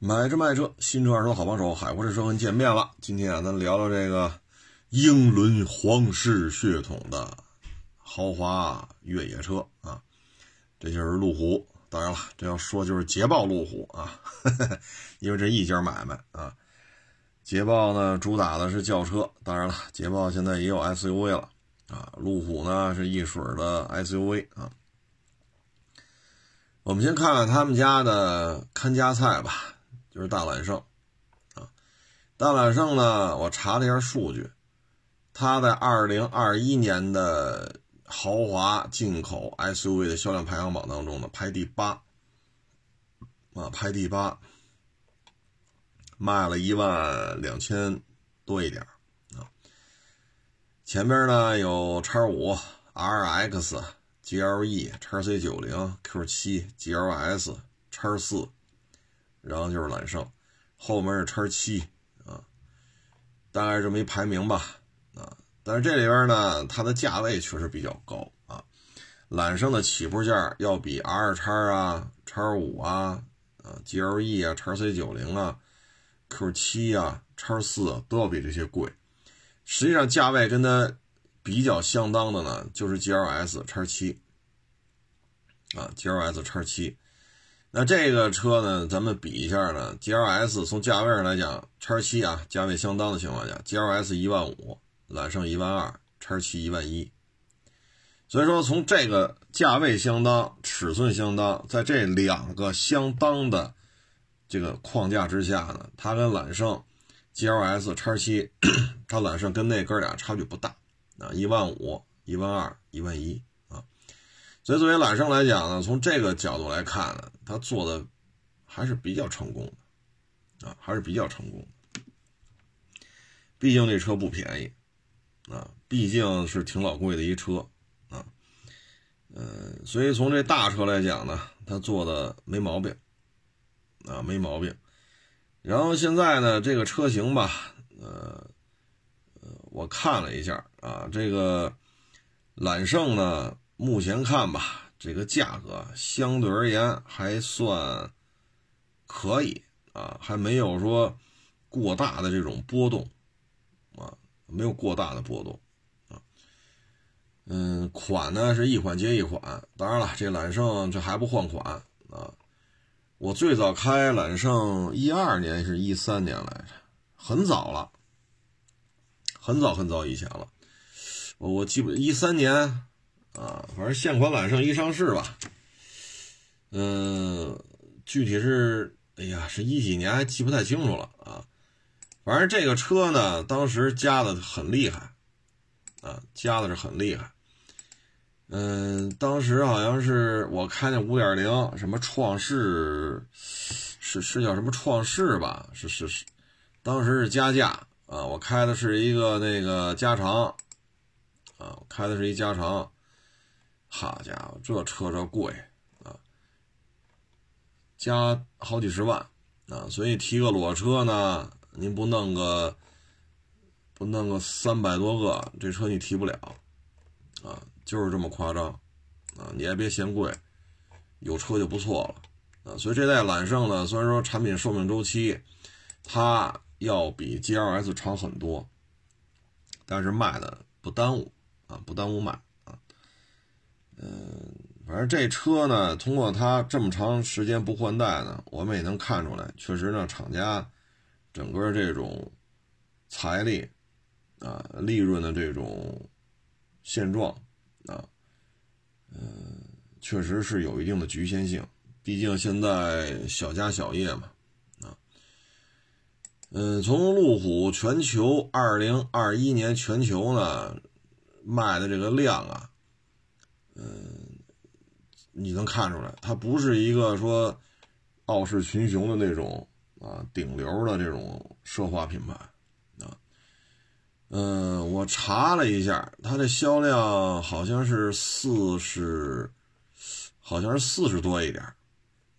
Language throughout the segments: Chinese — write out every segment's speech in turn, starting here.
买车卖车，新车二手好帮手，海阔试车跟见面了。今天啊，咱聊聊这个英伦皇室血统的豪华越野车啊，这就是路虎。当然了，这要说就是捷豹路虎啊，因为这一家买卖啊。捷豹呢，主打的是轿车，当然了，捷豹现在也有 SUV 了啊。路虎呢，是一水的 SUV 啊。我们先看看他们家的看家菜吧。就是大揽胜，啊，大揽胜呢，我查了一下数据，它在二零二一年的豪华进口 SUV 的销量排行榜当中呢，排第八，啊，排第八，卖了一万两千多一点啊。前边呢有叉五、RX、GLE、叉 C 九零、Q 七、GLS、叉四。然后就是揽胜，后面是叉七啊，大概这么一排名吧啊。但是这里边呢，它的价位确实比较高啊。揽胜的起步价要比 R 叉啊、叉五啊、啊 GLE 啊、叉 C 九零啊、Q 七啊、叉四都要比这些贵。实际上价位跟它比较相当的呢，就是 GLS 叉七啊，GLS 叉七。那这个车呢，咱们比一下呢，G L S 从价位上来讲，叉七啊，价位相当的情况下，G L S 一万五，揽胜一万二，叉七一万一。所以说，从这个价位相当、尺寸相当，在这两个相当的这个框架之下呢，它跟揽胜 G L S 叉七，它揽胜跟那哥俩差距不大啊，一万五、一万二、一万一。所以，作为揽胜来讲呢，从这个角度来看呢，它做的还是比较成功的，啊，还是比较成功的。毕竟这车不便宜，啊，毕竟是挺老贵的一车，啊，嗯，所以从这大车来讲呢，它做的没毛病，啊，没毛病。然后现在呢，这个车型吧，呃，呃，我看了一下啊，这个揽胜呢。目前看吧，这个价格相对而言还算可以啊，还没有说过大的这种波动啊，没有过大的波动啊。嗯，款呢是一款接一款，当然了，这揽胜这还不换款啊。我最早开揽胜一二年是一三年来着，很早了，很早很早以前了，我我记不一三年。啊，反正现款揽胜一上市吧，嗯，具体是，哎呀，是一几年还记不太清楚了啊。反正这个车呢，当时加的很厉害，啊，加的是很厉害。嗯，当时好像是我开那五点零，什么创世，是是叫什么创世吧？是是是，当时是加价啊，我开的是一个那个加长，啊，开的是一加长。好家伙，这车这贵啊，加好几十万啊！所以提个裸车呢，您不弄个不弄个三百多个，这车你提不了啊，就是这么夸张啊！你也别嫌贵，有车就不错了啊！所以这代揽胜呢，虽然说产品寿命周期它要比 GLS 长很多，但是卖的不耽误啊，不耽误卖。嗯，反正这车呢，通过它这么长时间不换代呢，我们也能看出来，确实呢，厂家整个这种财力啊、利润的这种现状啊，嗯，确实是有一定的局限性。毕竟现在小家小业嘛，啊，嗯，从路虎全球二零二一年全球呢卖的这个量啊。嗯，你能看出来，它不是一个说傲视群雄的那种啊，顶流的这种奢华品牌啊。嗯，我查了一下，它的销量好像是四十，好像是四十多一点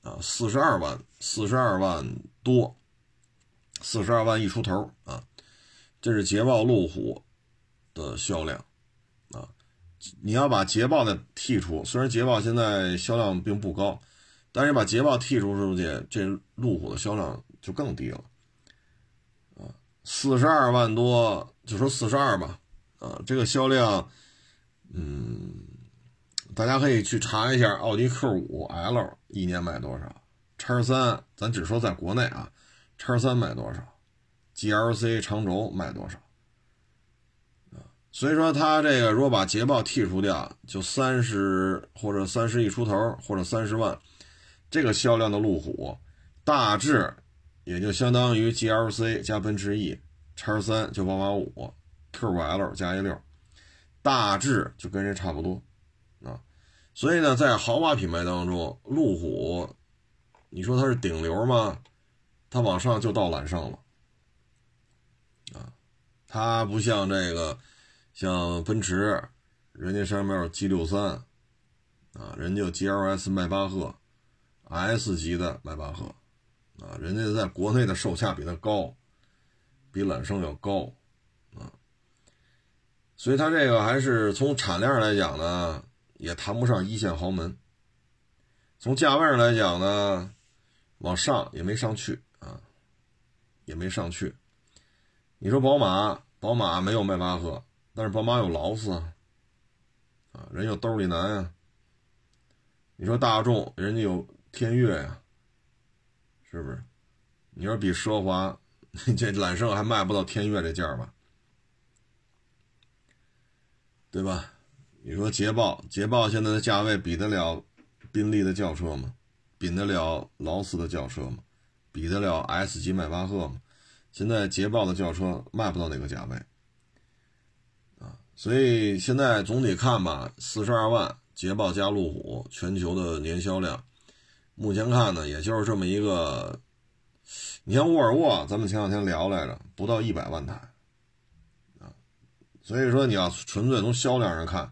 啊，四十二万，四十二万多，四十二万一出头啊。这是捷豹路虎的销量。你要把捷豹的剔除，虽然捷豹现在销量并不高，但是把捷豹剔除出去，这路虎的销量就更低了，啊，四十二万多，就说四十二吧，啊，这个销量，嗯，大家可以去查一下奥迪 Q 五 L 一年卖多少，叉三，咱只说在国内啊，叉三卖多少，GLC 长轴卖多少。所以说，它这个如果把捷豹剔除掉，就三十或者三十亿出头，或者三十万，这个销量的路虎，大致也就相当于 GLC 加奔驰 E，叉三就八八五，Q5L 加 A 六，大致就跟人差不多啊。所以呢，在豪华品牌当中，路虎，你说它是顶流吗？它往上就到揽胜了啊，它不像这个。像奔驰，人家上面有 G 六三，啊，人家有 GLS 迈巴赫，S 级的迈巴赫，啊，人家在国内的售价比它高，比揽胜要高，啊，所以它这个还是从产量来讲呢，也谈不上一线豪门。从价位上来讲呢，往上也没上去啊，也没上去。你说宝马，宝马没有迈巴赫。但是宝马有劳斯啊，啊，人有兜里男啊。你说大众，人家有天悦呀，是不是？你说比奢华，这揽胜还卖不到天悦这价吧？对吧？你说捷豹，捷豹现在的价位比得了宾利的轿车吗？比得了劳斯的轿车吗？比得了 S 级迈巴赫吗？现在捷豹的轿车卖不到那个价位。所以现在总体看吧，四十二万捷豹加路虎全球的年销量，目前看呢，也就是这么一个。你像沃尔沃，咱们前两天聊来着，不到一百万台啊。所以说你要纯粹从销量上看，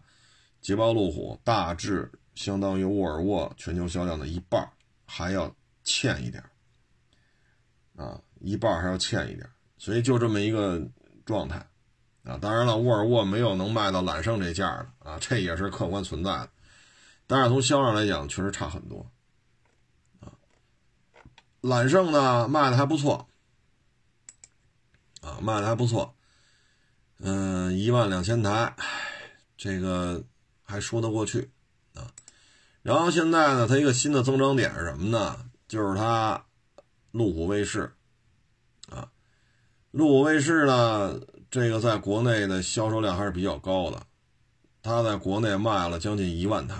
捷豹路虎大致相当于沃尔沃全球销量的一半，还要欠一点啊，一半还要欠一点。所以就这么一个状态。啊，当然了，沃尔沃没有能卖到揽胜这价的啊，这也是客观存在的。但是从销量来讲，确实差很多。啊，揽胜呢卖的还不错，啊，卖的还不错。嗯，一万两千台，这个还说得过去啊。然后现在呢，它一个新的增长点是什么呢？就是它路虎卫士，啊，路虎卫士呢。这个在国内的销售量还是比较高的，它在国内卖了将近一万台，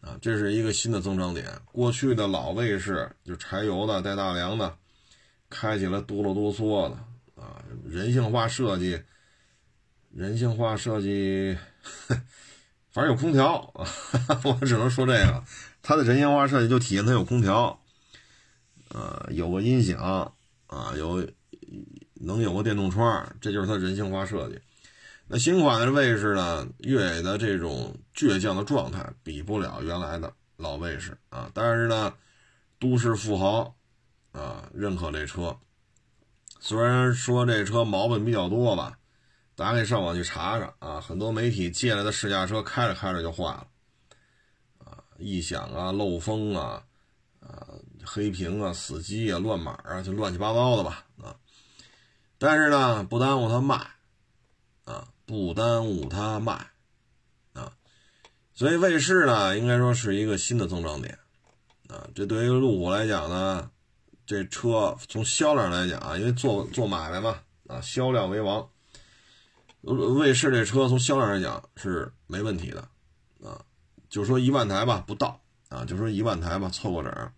啊，这是一个新的增长点。过去的老卫士就柴油的带大梁的，开起来哆啰哆嗦的啊，人性化设计，人性化设计，反正有空调啊，我只能说这个，它的人性化设计就体现它有空调，呃，有个音响啊，有。能有个电动窗，这就是它人性化设计。那新款的卫士呢，越野的这种倔强的状态比不了原来的老卫士啊。但是呢，都市富豪啊认可这车。虽然说这车毛病比较多吧，大家可以上网去查查啊。很多媒体借来的试驾车开着开着就坏了啊，异响啊、漏风啊、啊黑屏啊、死机啊、乱码啊，就乱七八糟的吧啊。但是呢，不耽误他卖，啊，不耽误他卖，啊，所以卫士呢，应该说是一个新的增长点，啊，这对于路虎来讲呢，这车从销量来讲啊，因为做做买卖嘛，啊，销量为王，卫士这车从销量来讲是没问题的，啊，就说一万台吧，不到，啊，就说一万台吧，凑个整。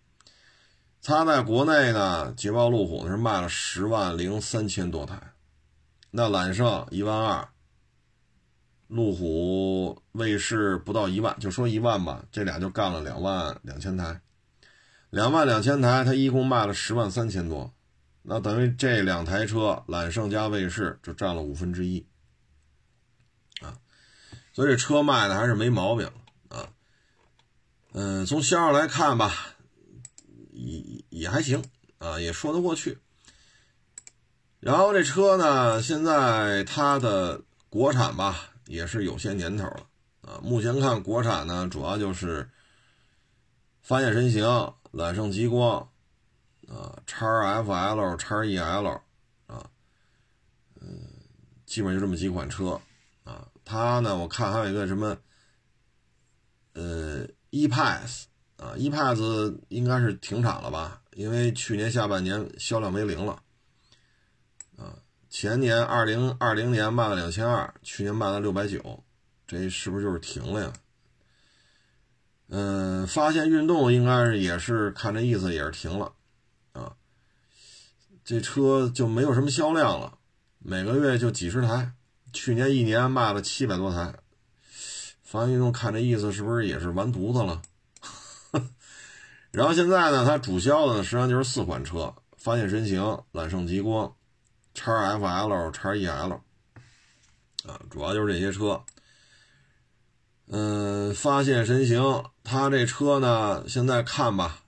它在国内呢，捷豹路虎是卖了十万零三千多台，那揽胜一万二，路虎卫士不到一万，就说一万吧，这俩就干了两万两千台，两万两千台，它一共卖了十万三千多，那等于这两台车揽胜加卫士就占了五分之一，啊，所以这车卖的还是没毛病啊，嗯，从销量来看吧。也也还行啊，也说得过去。然后这车呢，现在它的国产吧，也是有些年头了啊。目前看国产呢，主要就是发现神行、揽胜极光啊、叉 FL、叉 EL 啊，嗯，基本就这么几款车啊。它呢，我看还有一个什么，呃，ePass 啊，ePass 应该是停产了吧？因为去年下半年销量为零了啊。前年二零二零年卖了两千二，去年卖了六百九，这是不是就是停了呀？嗯，发现运动应该是也是看这意思也是停了，啊，这车就没有什么销量了，每个月就几十台，去年一年卖了七百多台，发现运动看这意思是不是也是完犊子了？然后现在呢，它主销的呢实际上就是四款车：发现神行、揽胜极光、叉 FL、叉 EL，啊，主要就是这些车。嗯，发现神行，它这车呢，现在看吧，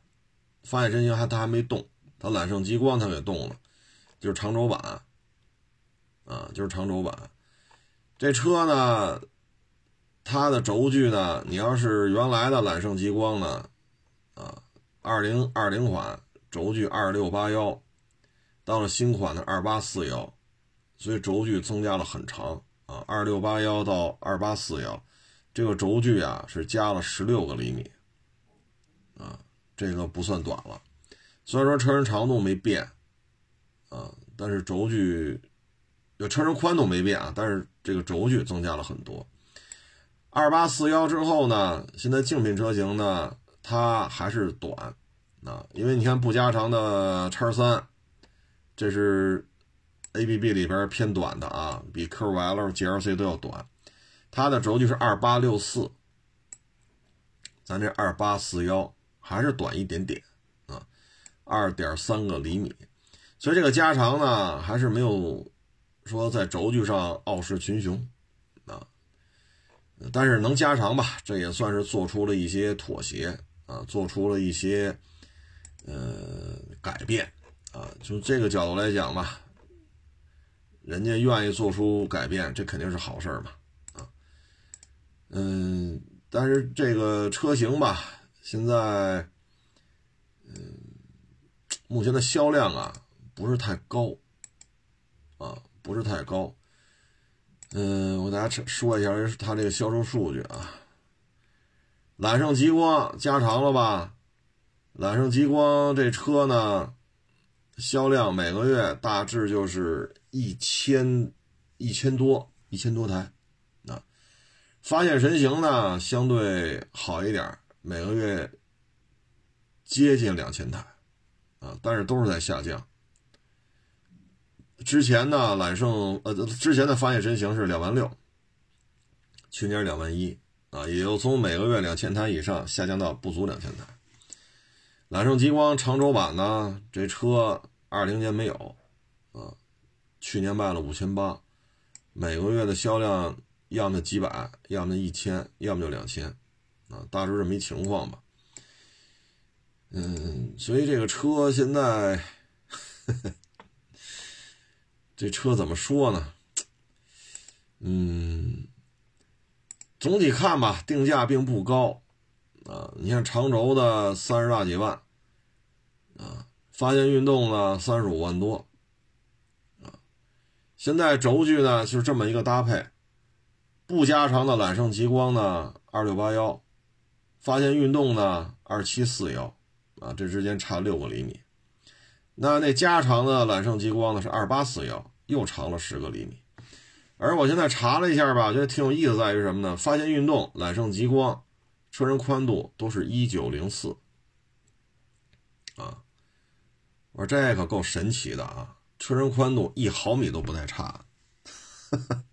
发现神行还它还没动，它揽胜极光它给动了，就是长轴版，啊，就是长轴版。这车呢，它的轴距呢，你要是原来的揽胜极光呢，二零二零款轴距二六八幺，到了新款的二八四幺，所以轴距增加了很长啊，二六八幺到二八四幺。这个轴距啊是加了十六个厘米，啊，这个不算短了。虽然说车身长度没变，啊，但是轴距，就车身宽度没变啊，但是这个轴距增加了很多。二八四幺之后呢，现在竞品车型呢，它还是短，啊，因为你看不加长的叉三，这是 A B B 里边偏短的啊，比 Q L L G L C 都要短。它的轴距是二八六四，咱这二八四幺还是短一点点啊，二点三个厘米，所以这个加长呢还是没有说在轴距上傲视群雄啊，但是能加长吧，这也算是做出了一些妥协啊，做出了一些呃改变啊，从这个角度来讲吧，人家愿意做出改变，这肯定是好事嘛。啊嗯，但是这个车型吧，现在，嗯，目前的销量啊不是太高，啊不是太高。嗯，我给大家说一下它这个销售数据啊。揽胜极光加长了吧？揽胜极光这车呢，销量每个月大致就是一千一千多一千多台。啊发现神行呢，相对好一点，每个月接近两千台，啊，但是都是在下降。之前呢，揽胜呃，之前的发现神行是两万六，去年两万一，啊，也就从每个月两千台以上下降到不足两千台。揽胜极光长轴版呢，这车二零年没有，啊，去年卖了五千八，每个月的销量。要么几百，要么一千，要么就两千，啊，大致这么一情况吧。嗯，所以这个车现在，这车怎么说呢？嗯，总体看吧，定价并不高，啊，你看长轴的三十大几万，啊，发现运动呢三十五万多，啊，现在轴距呢就是这么一个搭配。不加长的揽胜极光呢，二六八幺；发现运动呢，二七四幺，啊，这之间差六个厘米。那那加长的揽胜极光呢是二八四幺，又长了十个厘米。而我现在查了一下吧，觉得挺有意思，在于什么呢？发现运动、揽胜极光车身宽度都是一九零四，啊，我说这可够神奇的啊！车身宽度一毫米都不带差的。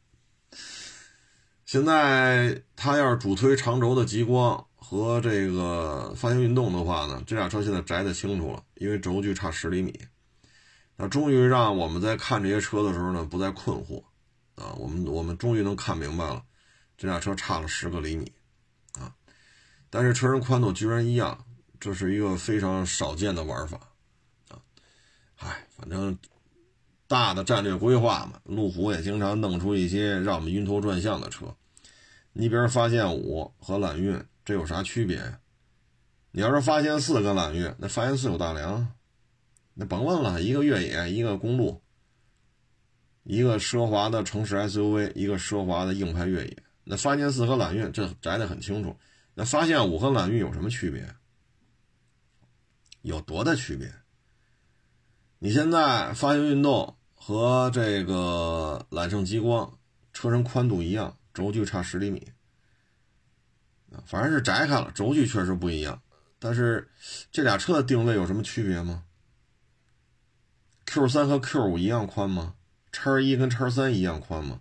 现在他要是主推长轴的极光和这个发现运动的话呢，这俩车现在摘得清楚了，因为轴距差十厘米。那终于让我们在看这些车的时候呢，不再困惑啊，我们我们终于能看明白了，这辆车差了十个厘米啊，但是车身宽度居然一样，这是一个非常少见的玩法啊。唉，反正。大的战略规划嘛，路虎也经常弄出一些让我们晕头转向的车。你比如发现五和揽运，这有啥区别呀？你要是发现四跟揽运，那发现四有大梁，那甭问了，一个越野，一个公路，一个奢华的城市 SUV，一个奢华的硬派越野。那发现四和揽运这摘得很清楚。那发现五和揽运有什么区别？有多大区别？你现在发现运动和这个揽胜极光车身宽度一样，轴距差十厘米。反正是摘开了，轴距确实不一样。但是这俩车的定位有什么区别吗？Q 三和 Q 五一样宽吗？叉一跟叉三一样宽吗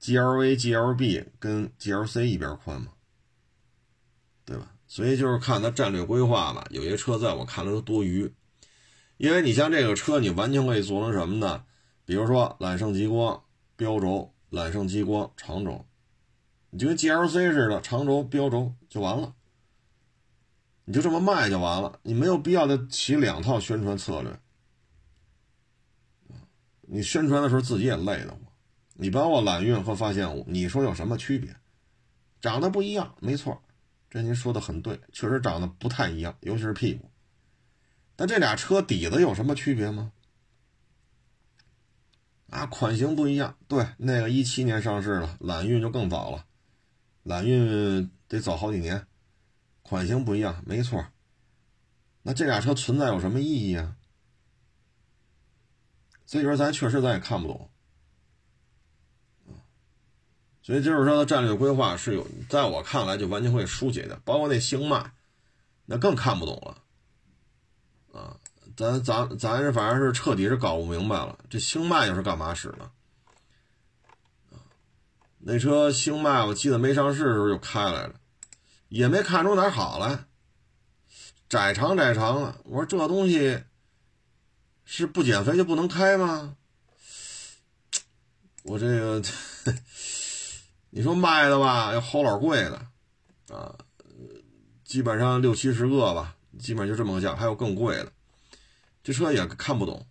？GLA、GLB 跟 GLC 一边宽吗？对吧？所以就是看它战略规划吧。有些车在我看来都多余，因为你像这个车，你完全可以做成什么呢？比如说揽胜极光标轴，揽胜极光长轴，你就跟 GLC 似的，长轴标轴就完了。你就这么卖就完了，你没有必要再起两套宣传策略。你宣传的时候自己也累得慌。你把我揽运和发现五，你说有什么区别？长得不一样，没错，这您说的很对，确实长得不太一样，尤其是屁股。但这俩车底子有什么区别吗？啊，款型不一样，对，那个一七年上市了，揽运就更早了，揽运得早好几年。款型不一样，没错。那这俩车存在有什么意义啊？所以说，咱确实咱也看不懂。所以就是说，战略规划是有，在我看来就完全会疏解的。包括那星脉，那更看不懂了。啊，咱咱咱是反正是彻底是搞不明白了。这星脉又是干嘛使的？那车星脉，我记得没上市的时候就开来了。也没看出哪好来，窄长窄长的。我说这东西是不减肥就不能开吗？我这个，你说卖的吧，要齁老贵的啊，基本上六七十个吧，基本上就这么个价，还有更贵的。这车也看不懂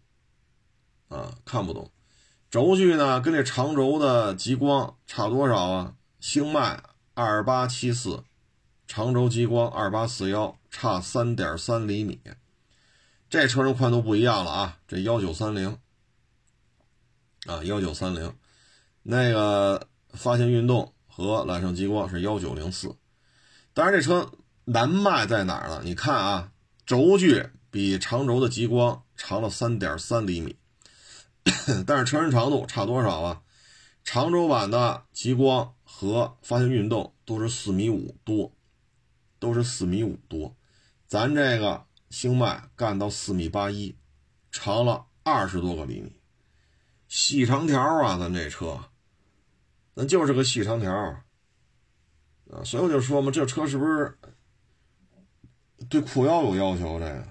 啊，看不懂。轴距呢，跟这长轴的极光差多少啊？星脉二八七四。长轴极光二八四幺差三点三厘米，这车身宽度不一样了啊！这幺九三零啊，幺九三零，那个发现运动和揽胜极光是幺九零四。当然，这车难卖在哪儿呢？你看啊，轴距比长轴的极光长了三点三厘米，但是车身长度差多少啊？长轴版的极光和发现运动都是四米五多。都是四米五多，咱这个星脉干到四米八一，长了二十多个厘米，细长条啊！咱这车，那就是个细长条啊！所以我就说嘛，这车是不是对裤腰有要求？这个，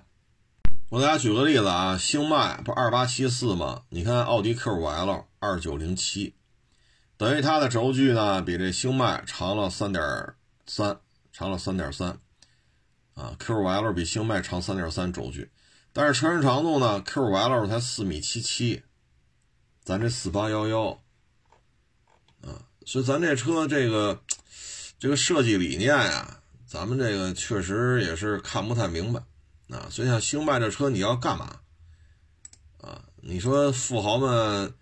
我给大家举个例子啊，星脉不二八七四吗？你看奥迪 Q 五 L 二九零七，等于它的轴距呢比这星脉长了三点三。长了三点三，啊，Q5L 比星脉长三点三轴距，但是车身长度呢？Q5L 才四米七七，咱这四八幺幺，啊，所以咱这车这个这个设计理念呀，咱们这个确实也是看不太明白，啊，所以像星脉这车你要干嘛？啊，你说富豪们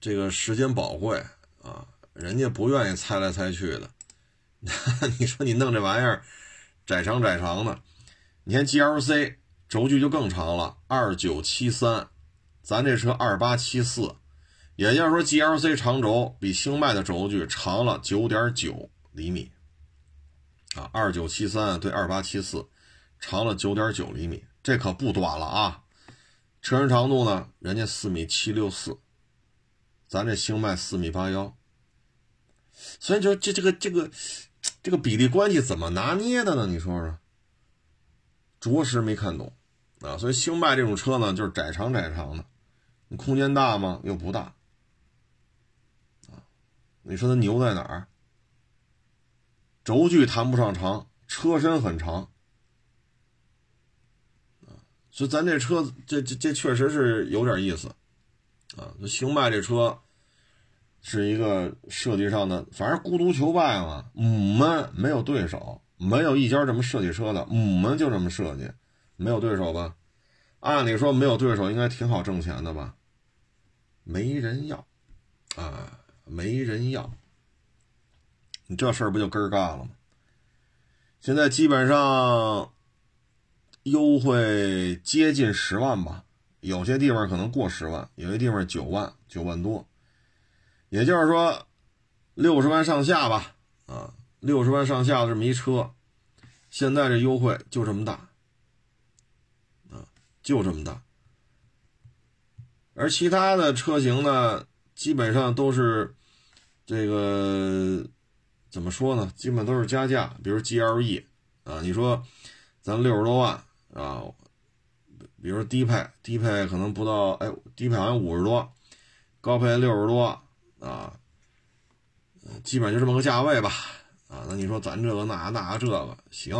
这个时间宝贵啊，人家不愿意猜来猜去的。那 你说你弄这玩意儿窄长窄长的，你看 GLC 轴距就更长了，二九七三，咱这车二八七四，也就是说 GLC 长轴比星脉的轴距长了九点九厘米。啊，二九七三对二八七四，长了九点九厘米，这可不短了啊。车身长度呢，人家四米七六四，咱这星脉四米八幺，所以就这这个这个。这个比例关系怎么拿捏的呢？你说说，着实没看懂啊！所以星迈这种车呢，就是窄长窄长的，你空间大吗？又不大啊！你说它牛在哪儿？轴距谈不上长，车身很长！所以咱这车，这这这确实是有点意思啊！这星迈这车。是一个设计上的，反正孤独求败嘛。母们没有对手，没有一家这么设计车的，母们就这么设计，没有对手吧？按理说没有对手应该挺好挣钱的吧？没人要，啊，没人要，你这事儿不就根儿干了吗？现在基本上优惠接近十万吧，有些地方可能过十万，有些地方九万、九万多，也就是说六十万上下吧，啊，六十万上下的这么一车，现在这优惠就这么大，啊，就这么大，而其他的车型呢，基本上都是这个。怎么说呢？基本都是加价，比如 GLE 啊，你说咱六十多万啊，比如低配，低配可能不到，哎，低配好像五十多，高配六十多啊，基本上就这么个价位吧啊。那你说咱这个那那这个行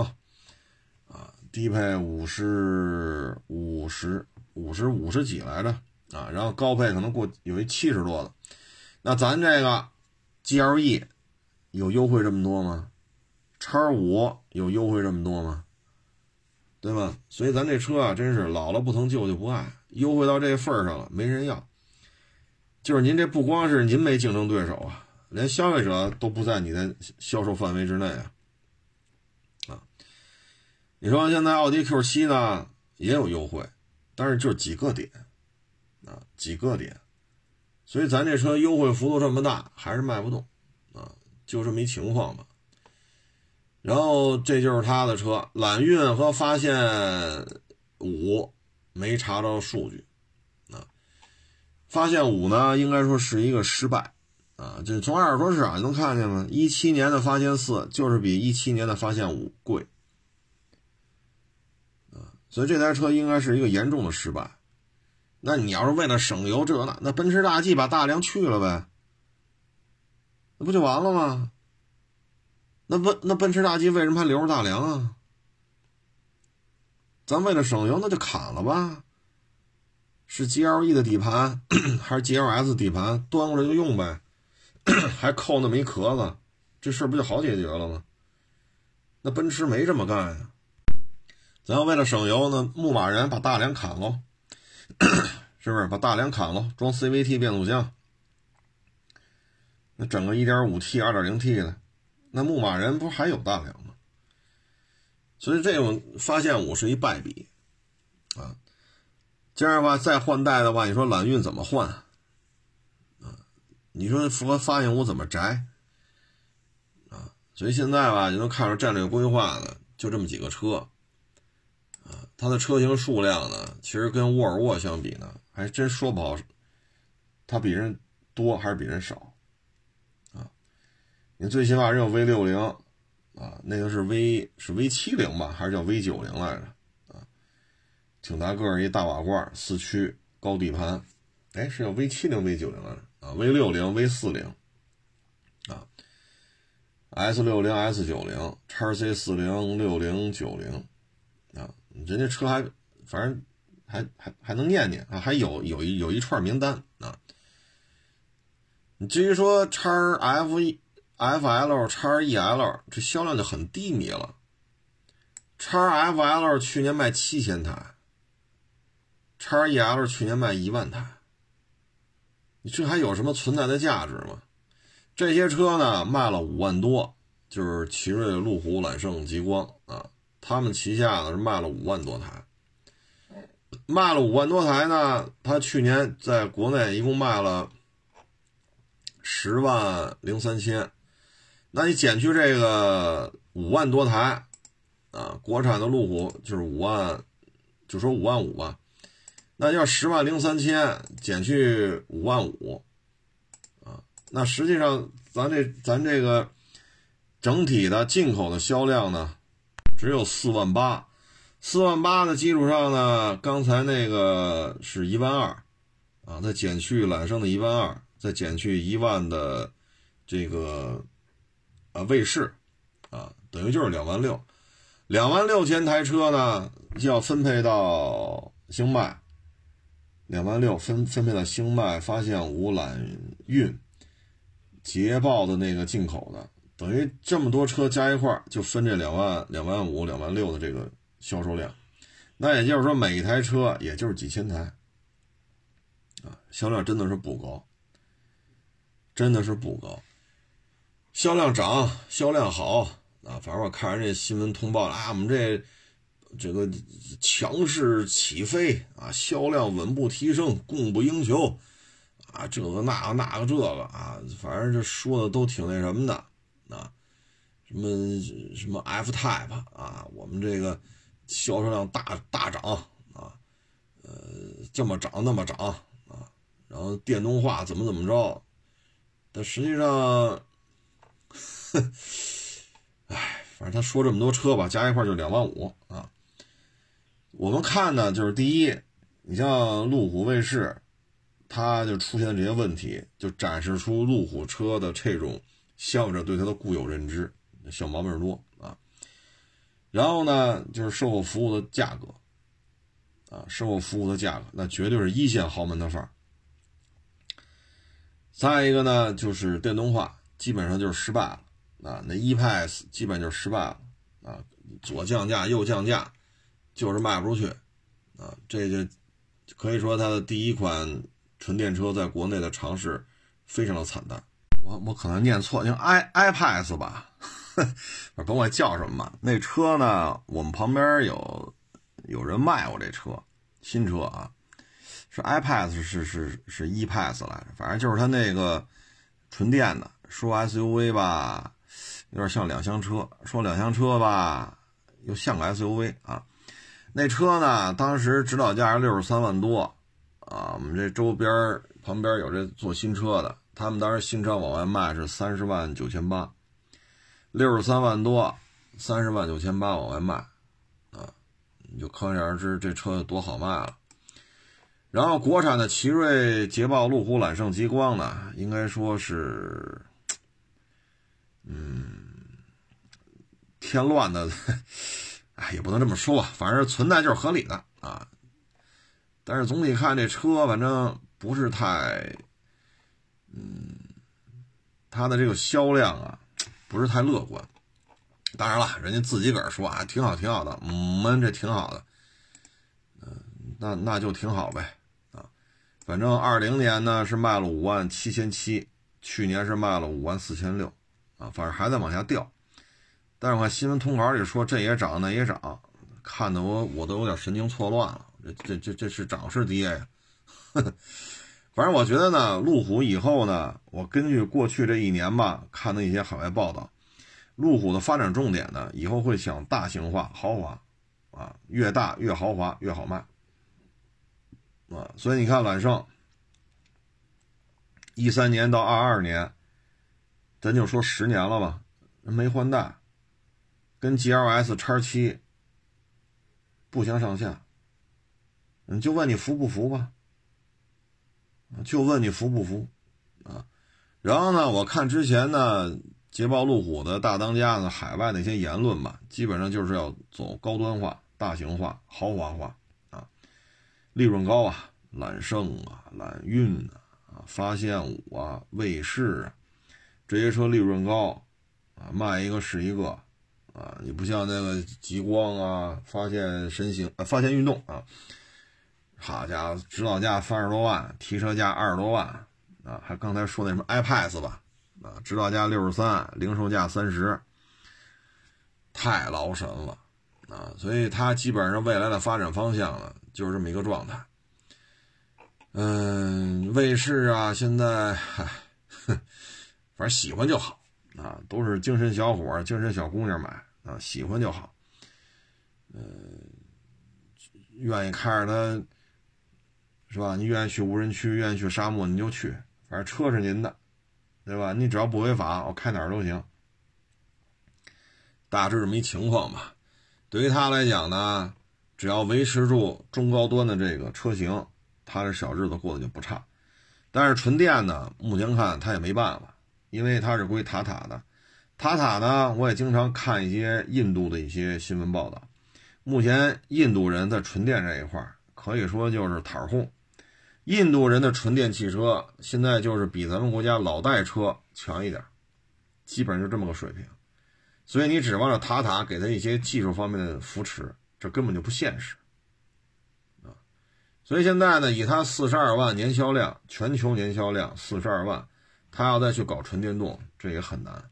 啊？低配五十五十五十五十几来着啊，然后高配可能过有一七十多的，那咱这个 GLE。有优惠这么多吗？叉五有优惠这么多吗？对吧？所以咱这车啊，真是老了不疼，旧就不爱。优惠到这份上了，没人要。就是您这不光是您没竞争对手啊，连消费者都不在你的销售范围之内啊。啊，你说现在奥迪 Q 七呢也有优惠，但是就几个点啊，几个点。所以咱这车优惠幅度这么大，还是卖不动啊。就这么一情况吧，然后这就是他的车，揽运和发现五没查到数据，发现五呢应该说是一个失败，啊，这从二手市场能看见吗？一七年的发现四就是比一七年的发现五贵，啊，所以这台车应该是一个严重的失败。那你要是为了省油这那，那奔驰大 G 把大梁去了呗。那不就完了吗？那奔那奔驰大 G 为什么还留着大梁啊？咱为了省油，那就砍了吧。是 GLE 的底盘还是 GLS 底盘，端过来就用呗，还扣那么一壳子，这事不就好解决了吗？那奔驰没这么干呀。咱要为了省油呢，牧马人把大梁砍喽，是不是？把大梁砍了，装 CVT 变速箱。那整个 1.5T、2.0T 的，那牧马人不还有大梁吗？所以这种发现五是一败笔。这样的话再换代的话，你说揽运怎么换啊？你说符合发现五怎么宅啊？所以现在吧，就能看出战略规划呢，就这么几个车啊。它的车型数量呢，其实跟沃尔沃相比呢，还真说不好，它比人多还是比人少。啊你最起码人有 V 六零啊，那个是 V 是 V 七零吧，还是叫 V 九零来着？挺大个儿一大瓦罐，四驱高底盘，哎，是叫 V 七零 V 九零来着？啊，V 六零 V 四零啊，S 六零 S 九零，叉 C 四零六零九零啊，人家车还反正还还还能念念啊，还有有一有一串名单啊。你至于说叉 F F L 叉 E L 这销量就很低迷了，叉 F L 去年卖七千台，叉 E L 去年卖一万台，你这还有什么存在的价值吗？这些车呢卖了五万多，就是奇瑞、路虎、揽胜、极光啊，他们旗下呢是卖了五万多台，卖了五万多台呢，他去年在国内一共卖了十万零三千。那你减去这个五万多台，啊，国产的路虎就是五万，就说五万五吧，那要十万零三千减去五万五，啊，那实际上咱这咱这个整体的进口的销量呢，只有四万八，四万八的基础上呢，刚才那个是一万二，啊，再减去揽胜的一万二，再减去一万的这个。啊，卫士，啊，等于就是两万六，两万六千台车呢，就要分配到星脉，两万六分分配到星脉、发现五、揽运、捷豹的那个进口的，等于这么多车加一块就分这两万、两万五、两万六的这个销售量。那也就是说，每一台车也就是几千台，啊，销量真的是不高，真的是不高。销量涨，销量好啊！反正我看人这新闻通报了啊，我们这这个强势起飞啊，销量稳步提升，供不应求啊，这个那个那个这个啊，反正这说的都挺那什么的啊，什么什么 F Type 啊，我们这个。销售量大大涨啊，呃，这么涨那么涨啊，然后电动化怎么怎么着，但实际上，哎，反正他说这么多车吧，加一块就两万五啊。我们看呢，就是第一，你像路虎卫士，它就出现这些问题，就展示出路虎车的这种消费者对它的固有认知，小毛病多啊。然后呢，就是售后服务的价格，啊，售后服务的价格，那绝对是一线豪门的范儿。再一个呢，就是电动化基本上就是失败了，啊，那 e-pass 基本就是失败了，啊，左降价右降价，就是卖不出去，啊，这就可以说它的第一款纯电车在国内的尝试非常的惨淡。我我可能念错，叫 i iPads 吧。甭管叫什么嘛，那车呢？我们旁边有有人卖过这车，新车啊，是 iPass 是是是 ePass 来着，反正就是它那个纯电的，说 SUV 吧，有点像两厢车；说两厢车吧，又像个 SUV 啊。那车呢，当时指导价是六十三万多啊。我们这周边旁边有这做新车的，他们当时新车往外卖是三十万九千八。六十三万多，三十万九千八往外卖，啊，你就可想而知这车有多好卖了。然后国产的奇瑞、捷豹、路虎、揽胜、极光呢，应该说是，嗯，添乱的，哎，也不能这么说，反正存在就是合理的啊。但是总体看这车，反正不是太，嗯，它的这个销量啊。不是太乐观，当然了，人家自己个儿说啊，挺好，挺好的，我们这挺好的，嗯，那那就挺好呗，啊，反正二零年呢是卖了五万七千七，去年是卖了五万四千六，啊，反正还在往下掉，但是我看新闻通稿里说这也涨那也涨，看得我我都有点神经错乱了，这这这这是涨是跌呀？呵 呵反正我觉得呢，路虎以后呢，我根据过去这一年吧看的一些海外报道，路虎的发展重点呢，以后会向大型化、豪华，啊，越大越豪华越好卖，啊，所以你看揽胜，一三年到二二年，咱就说十年了吧，没换代，跟 GLS 叉七不相上下，你就问你服不服吧。就问你服不服，啊，然后呢，我看之前呢，捷豹路虎的大当家的海外那些言论吧，基本上就是要走高端化、大型化、豪华化。啊，利润高啊，揽胜啊、揽运啊、啊发现五啊、卫士啊，这些车利润高啊，卖一个是一个啊，你不像那个极光啊、发现神行啊、发现运动啊。好家伙，指导价三十多万，提车价二十多万啊！还刚才说那什么 iPads 吧，啊，指导价六十三，零售价三十，太劳神了啊！所以它基本上未来的发展方向呢，就是这么一个状态。嗯，卫士啊，现在哼，反正喜欢就好啊，都是精神小伙、精神小姑娘买啊，喜欢就好。嗯，愿意看着它。是吧？你愿意去无人区，愿意去沙漠，你就去，反正车是您的，对吧？你只要不违法，我开哪儿都行。大致这么一情况吧。对于他来讲呢，只要维持住中高端的这个车型，他这小日子过得就不差。但是纯电呢，目前看他也没办法，因为他是归塔塔的。塔塔呢，我也经常看一些印度的一些新闻报道。目前印度人在纯电这一块可以说就是塔轰。印度人的纯电汽车现在就是比咱们国家老代车强一点，基本上就这么个水平，所以你指望着塔塔给他一些技术方面的扶持，这根本就不现实啊所以现在呢，以它四十二万年销量，全球年销量四十二万，他要再去搞纯电动，这也很难。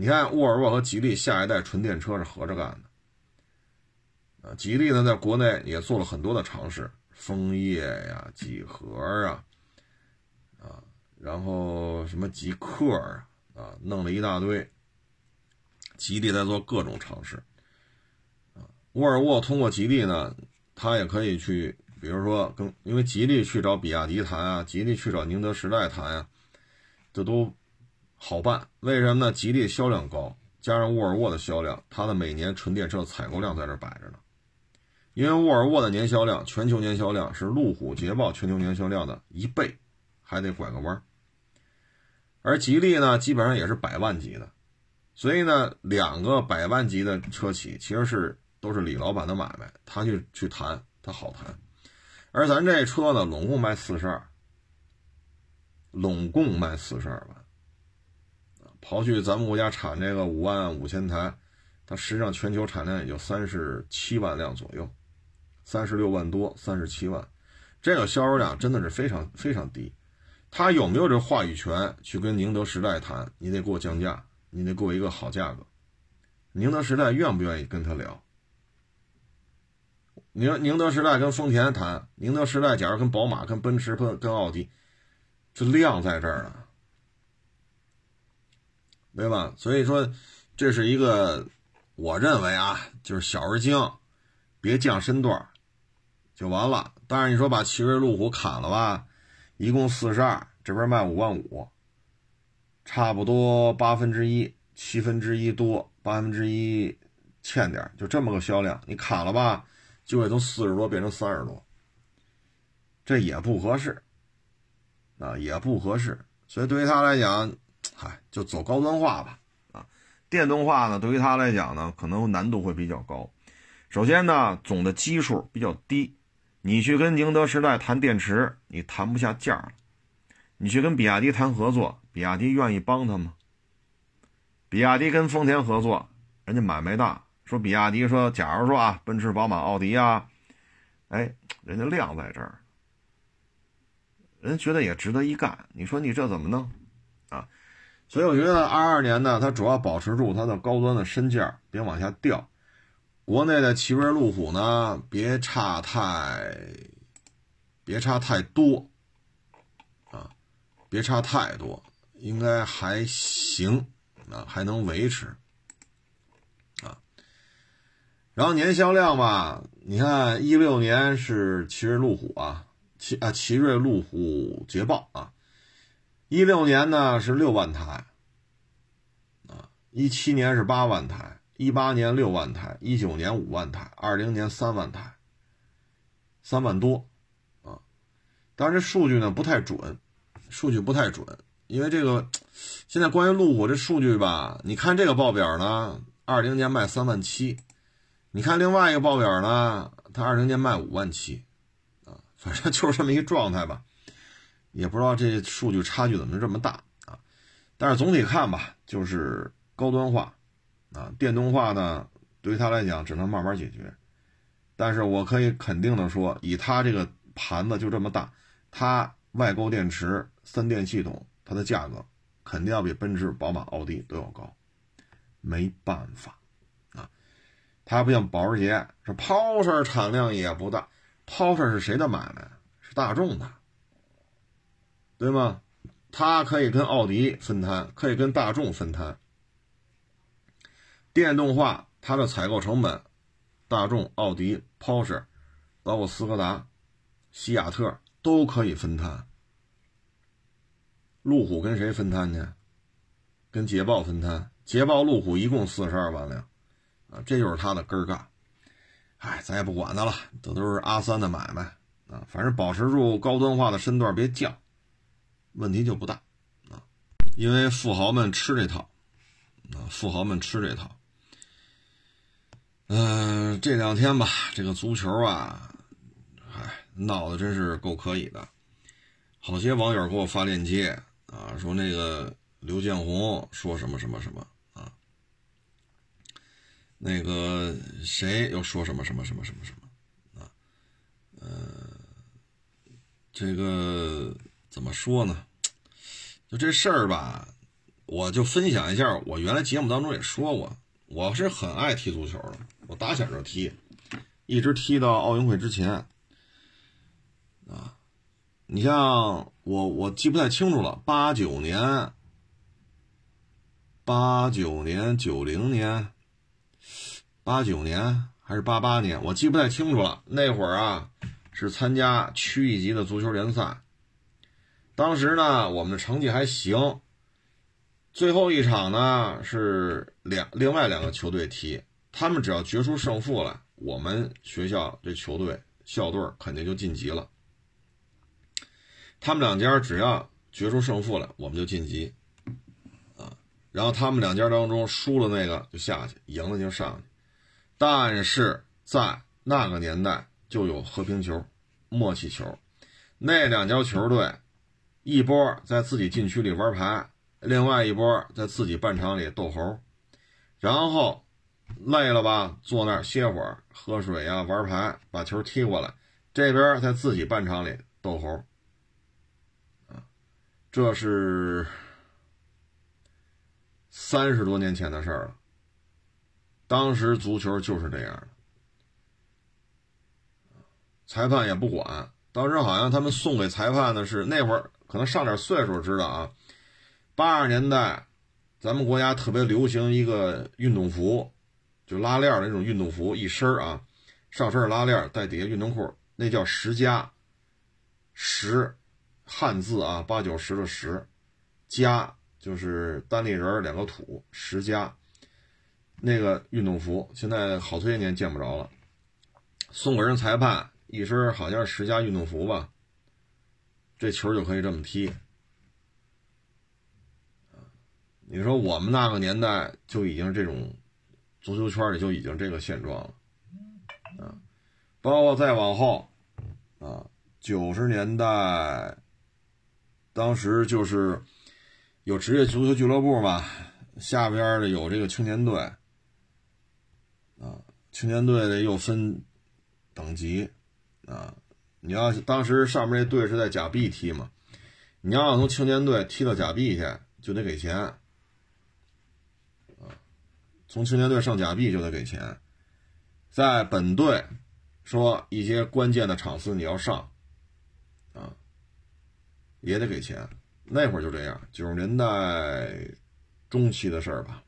你看，沃尔沃和吉利下一代纯电车是合着干的。啊，吉利呢，在国内也做了很多的尝试，枫叶呀、几何啊，啊，然后什么极客啊，啊，弄了一大堆。吉利在做各种尝试。啊，沃尔沃通过吉利呢，它也可以去，比如说跟，因为吉利去找比亚迪谈啊，吉利去找宁德时代谈啊，这都。好办，为什么呢？吉利销量高，加上沃尔沃的销量，它的每年纯电车采购量在这摆着呢。因为沃尔沃的年销量，全球年销量是路虎、捷豹全球年销量的一倍，还得拐个弯。而吉利呢，基本上也是百万级的，所以呢，两个百万级的车企其实是都是李老板的买卖，他去去谈，他好谈。而咱这车呢，拢共卖四十二，拢共卖四十二万。刨去咱们国家产这个五万五千台，它实际上全球产量也就三十七万辆左右，三十六万多，三十七万，这个销售量真的是非常非常低。他有没有这话语权去跟宁德时代谈？你得给我降价，你得给我一个好价格。宁德时代愿不愿意跟他聊？宁宁德时代跟丰田谈，宁德时代假如跟宝马、跟奔驰、跟跟奥迪，这量在这儿呢。对吧？所以说，这是一个，我认为啊，就是小而精，别降身段，就完了。但是你说把奇瑞路虎砍了吧，一共四十二，这边卖五万五，差不多八分之一，七分之一多，八分之一欠点，就这么个销量，你砍了吧，就会从四十多变成三十多，这也不合适，啊，也不合适。所以对于他来讲。嗨，就走高端化吧，啊，电动化呢，对于他来讲呢，可能难度会比较高。首先呢，总的基数比较低，你去跟宁德时代谈电池，你谈不下价了；你去跟比亚迪谈合作，比亚迪愿意帮他吗？比亚迪跟丰田合作，人家买卖大，说比亚迪说，假如说啊，奔驰、宝马、奥迪啊，哎，人家量在这儿，人觉得也值得一干。你说你这怎么弄？所以我觉得二二年呢，它主要保持住它的高端的身价，别往下掉。国内的奇瑞、路虎呢，别差太，别差太多，啊，别差太多，应该还行，啊，还能维持，啊。然后年销量吧，你看一六年是奇瑞、路虎啊，奇啊奇瑞、路虎、捷豹啊。一六年呢是六万台，啊，一七年是八万台，一八年六万台，一九年五万台，二零年三万台，三万多，啊，当然这数据呢不太准，数据不太准，因为这个现在关于路虎这数据吧，你看这个报表呢，二零年卖三万七，你看另外一个报表呢，它二零年卖五万七，啊，反正就是这么一个状态吧。也不知道这数据差距怎么这么大啊？但是总体看吧，就是高端化啊，电动化呢，对于他来讲只能慢慢解决。但是我可以肯定的说，以他这个盘子就这么大，他外购电池、三电系统，它的价格肯定要比奔驰、宝马、奥迪都要高，没办法啊。它不像保时捷，这 Porsche 产量也不大，Porsche 是谁的买卖？是大众的。对吗？它可以跟奥迪分摊，可以跟大众分摊。电动化它的采购成本，大众、奥迪、Porsche，包括斯柯达、西亚特都可以分摊。路虎跟谁分摊去？跟捷豹分摊。捷豹、路虎一共四十二万辆，啊，这就是它的根儿干。哎，咱也不管它了，这都是阿三的买卖啊。反正保持住高端化的身段，别降。问题就不大啊，因为富豪们吃这套啊，富豪们吃这套。嗯，这两天吧，这个足球啊，哎，闹得真是够可以的。好些网友给我发链接啊，说那个刘建宏说什么什么什么啊，那个谁又说什么什么什么什么什么啊，呃，这个怎么说呢？就这事儿吧，我就分享一下。我原来节目当中也说过，我是很爱踢足球的，我打小就踢，一直踢到奥运会之前。啊，你像我，我记不太清楚了，八九年、八九年、九零年、八九年还是八八年，我记不太清楚了。那会儿啊，是参加区一级的足球联赛。当时呢，我们的成绩还行。最后一场呢是两另外两个球队踢，他们只要决出胜负来，我们学校这球队校队肯定就晋级了。他们两家只要决出胜负来，我们就晋级，啊，然后他们两家当中输了那个就下去，赢了就上去。但是在那个年代就有和平球、默契球，那两家球队。一波在自己禁区里玩牌，另外一波在自己半场里逗猴，然后累了吧，坐那儿歇会儿，喝水呀，玩牌，把球踢过来，这边在自己半场里逗猴，啊，这是三十多年前的事儿了。当时足球就是这样，裁判也不管。当时好像他们送给裁判的是那会儿。可能上点岁数知道啊，八十年代，咱们国家特别流行一个运动服，就拉链的那种运动服，一身啊，上身是拉链带底下运动裤，那叫十佳，十，汉字啊，八九十的十，佳就是单立人两个土，十佳，那个运动服现在好些年见不着了，送给人裁判一身好像是十佳运动服吧。这球就可以这么踢，你说我们那个年代就已经这种足球圈里就已经这个现状了，啊，包括再往后，啊，九十年代，当时就是有职业足球俱乐部嘛，下边的有这个青年队，啊，青年队的又分等级，啊。你要当时上面那队是在甲 B 踢嘛？你要从青年队踢到甲 B 去，就得给钱。从青年队上甲 B 就得给钱，在本队说一些关键的场次你要上啊，也得给钱。那会儿就这样，九十年代中期的事儿吧。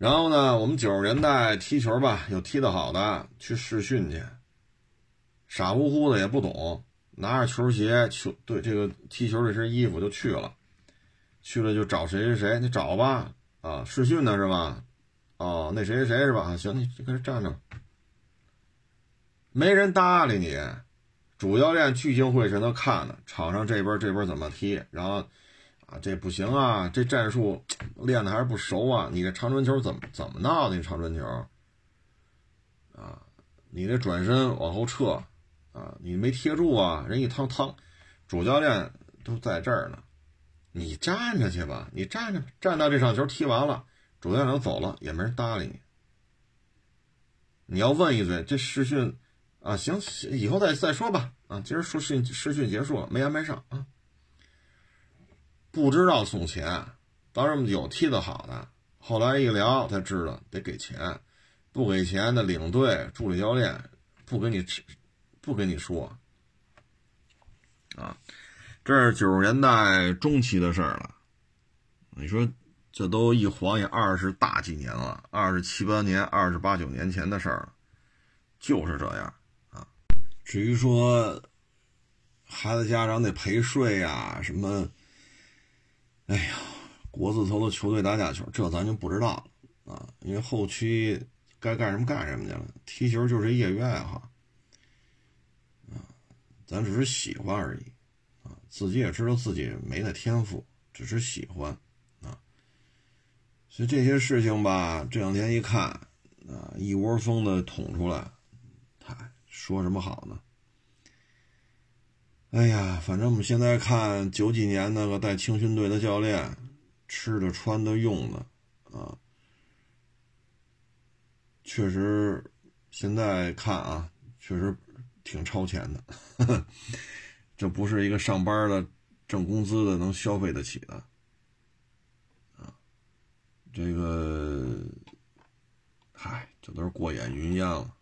然后呢，我们九十年代踢球吧，有踢得好的去试训去，傻乎乎的也不懂，拿着球鞋、球对这个踢球这身衣服就去了，去了就找谁谁谁，你找吧，啊，试训呢是吧？哦，那谁谁谁是吧？行，你就搁这站着，没人搭理你，主教练聚精会神的看呢，场上这边这边怎么踢，然后。啊，这不行啊！这战术练的还是不熟啊！你这长传球怎么怎么闹的？你长传球啊，你这转身往后撤啊，你没贴住啊！人一趟趟，主教练都在这儿呢，你站着去吧，你站着，站到这场球踢完了，主教练走了，也没人搭理你。你要问一嘴，这试训啊，行，以后再再说吧。啊，今儿试训试训结束了，没安排上啊。不知道送钱，当时有踢得好的，后来一聊才知道得给钱，不给钱的领队、助理教练不跟你吃，不跟你说。啊，这是九十年代中期的事儿了。你说这都一晃眼二十大几年了，二十七八年、二十八九年前的事儿了，就是这样啊。至于说孩子家长得陪睡呀，什么？哎呀，国字头的球队打假球，这咱就不知道了啊！因为后期该干什么干什么去了。踢球就是业余爱好啊，咱只是喜欢而已啊。自己也知道自己没那天赋，只是喜欢啊。所以这些事情吧，这两天一看啊，一窝蜂的捅出来，嗨，说什么好呢？哎呀，反正我们现在看九几年那个带青训队的教练，吃的、穿的、用的，啊，确实，现在看啊，确实挺超前的，这不是一个上班的挣工资的能消费得起的啊。这个，嗨，这都是过眼云烟了。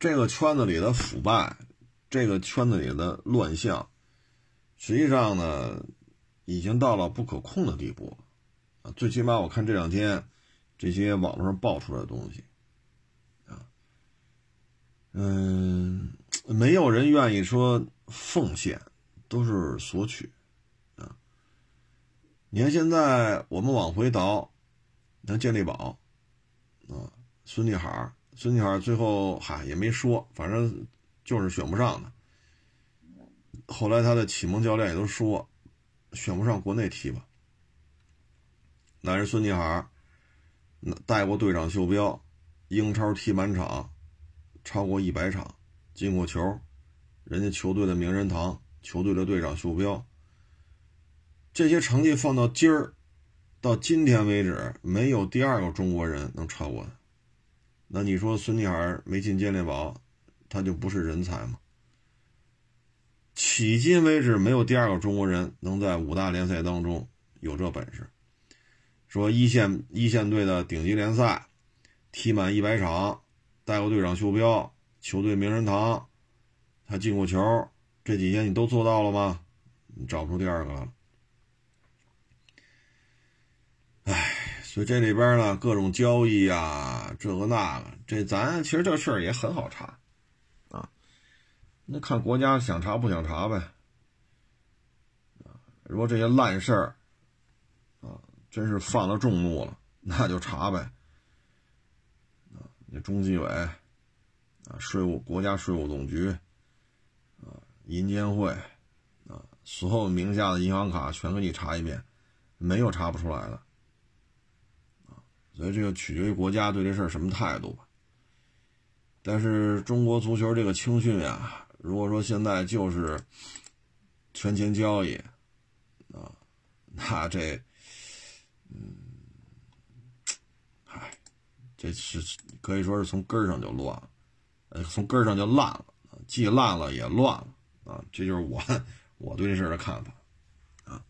这个圈子里的腐败，这个圈子里的乱象，实际上呢，已经到了不可控的地步啊。最起码我看这两天这些网络上爆出来的东西。嗯，没有人愿意说奉献，都是索取啊。你看现在我们往回倒，像健力宝啊，孙继海，孙继海最后嗨也没说，反正就是选不上的。后来他的启蒙教练也都说，选不上国内踢吧。那人孙继海，带过队长袖标，英超踢满场。超过一百场，进过球，人家球队的名人堂，球队的队长袖标，这些成绩放到今儿，到今天为止，没有第二个中国人能超过他。那你说孙继海没进健力宝，他就不是人才吗？迄今为止，没有第二个中国人能在五大联赛当中有这本事。说一线一线队的顶级联赛，踢满一百场。带过队长袖标，球队名人堂，他进过球，这几些你都做到了吗？你找不出第二个了。哎，所以这里边呢，各种交易啊，这个那个，这咱其实这事儿也很好查啊。那看国家想查不想查呗。如果这些烂事儿啊，真是犯了众怒了，那就查呗。那中纪委啊，税务国家税务总局啊，银监会啊，所有名下的银行卡全给你查一遍，没有查不出来的啊。所以这个取决于国家对这事儿什么态度吧。但是中国足球这个青训呀，如果说现在就是权钱交易啊，那这嗯，唉，这是。可以说是从根儿上就乱了，呃，从根儿上就烂了，既烂了也乱了啊！这就是我 我对这事儿的看法啊。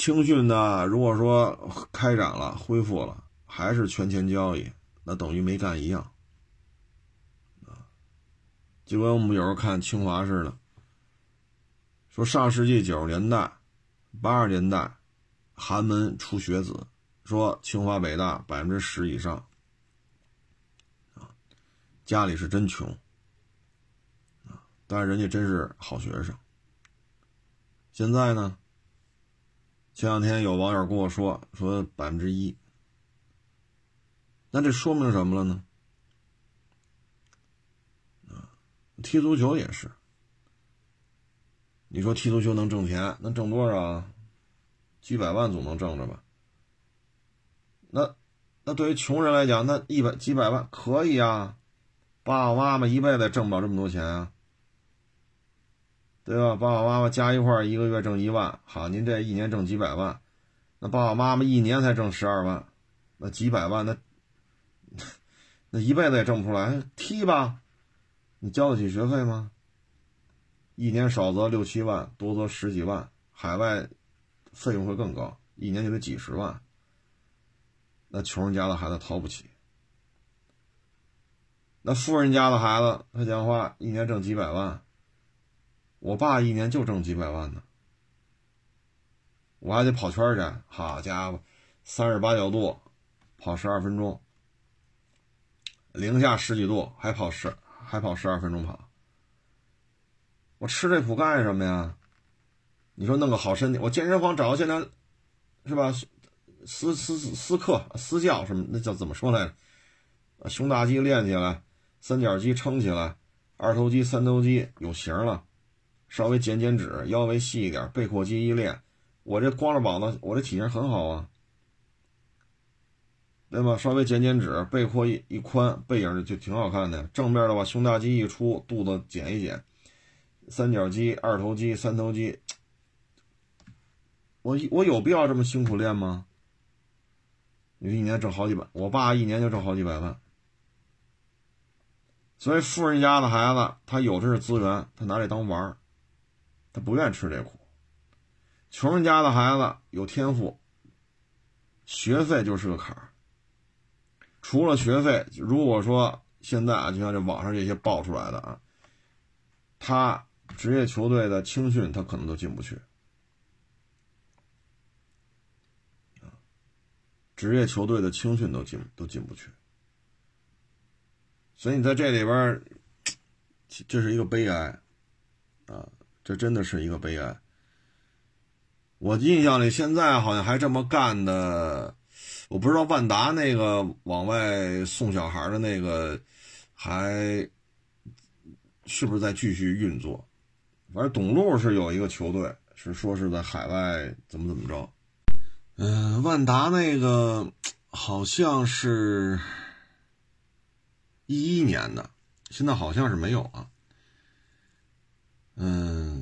青训呢，如果说开展了、恢复了，还是权钱交易，那等于没干一样啊。就跟我们有时候看清华似的，说上世纪九十年代、八十年代，寒门出学子。说清华北大百分之十以上，啊，家里是真穷，啊，但是人家真是好学生。现在呢，前两天有网友跟我说，说百分之一，那这说明什么了呢？啊，踢足球也是，你说踢足球能挣钱，能挣多少？几百万总能挣着吧？那，那对于穷人来讲，那一百几百万可以啊，爸爸妈妈一辈子挣不了这么多钱啊，对吧？爸爸妈妈加一块一个月挣一万，好，您这一年挣几百万，那爸爸妈妈一年才挣十二万，那几百万，那 那一辈子也挣不出来，踢吧，你交得起学费吗？一年少则六七万，多则十几万，海外费用会更高，一年就得几十万。那穷人家的孩子掏不起，那富人家的孩子，他讲话一年挣几百万。我爸一年就挣几百万呢，我还得跑圈去。好家伙，三十八九度跑十二分钟，零下十几度还跑十还跑十二分钟跑。我吃这苦干什么呀？你说弄个好身体，我健身房找个现在，是吧？私私私课私教什么？那叫怎么说来着？胸大肌练起来，三角肌撑起来，二头肌、三头肌有型了，稍微减减脂，腰围细一点，背阔肌一练，我这光着膀子，我这体型很好啊，对吧？稍微减减脂，背阔一一宽，背影就挺好看的。正面的话，胸大肌一出，肚子减一减，三角肌、二头肌、三头肌，我我有必要这么辛苦练吗？你一年挣好几百，我爸一年就挣好几百万，所以富人家的孩子，他有的是资源，他拿这当玩儿，他不愿吃这苦。穷人家的孩子有天赋，学费就是个坎儿。除了学费，如果说现在啊，就像这网上这些爆出来的啊，他职业球队的青训，他可能都进不去。职业球队的青训都进都进不去，所以你在这里边，这是一个悲哀啊！这真的是一个悲哀。我印象里现在好像还这么干的，我不知道万达那个往外送小孩的那个还是不是在继续运作。反正董路是有一个球队，是说是在海外怎么怎么着。嗯，万达那个好像是一一年的，现在好像是没有了。嗯，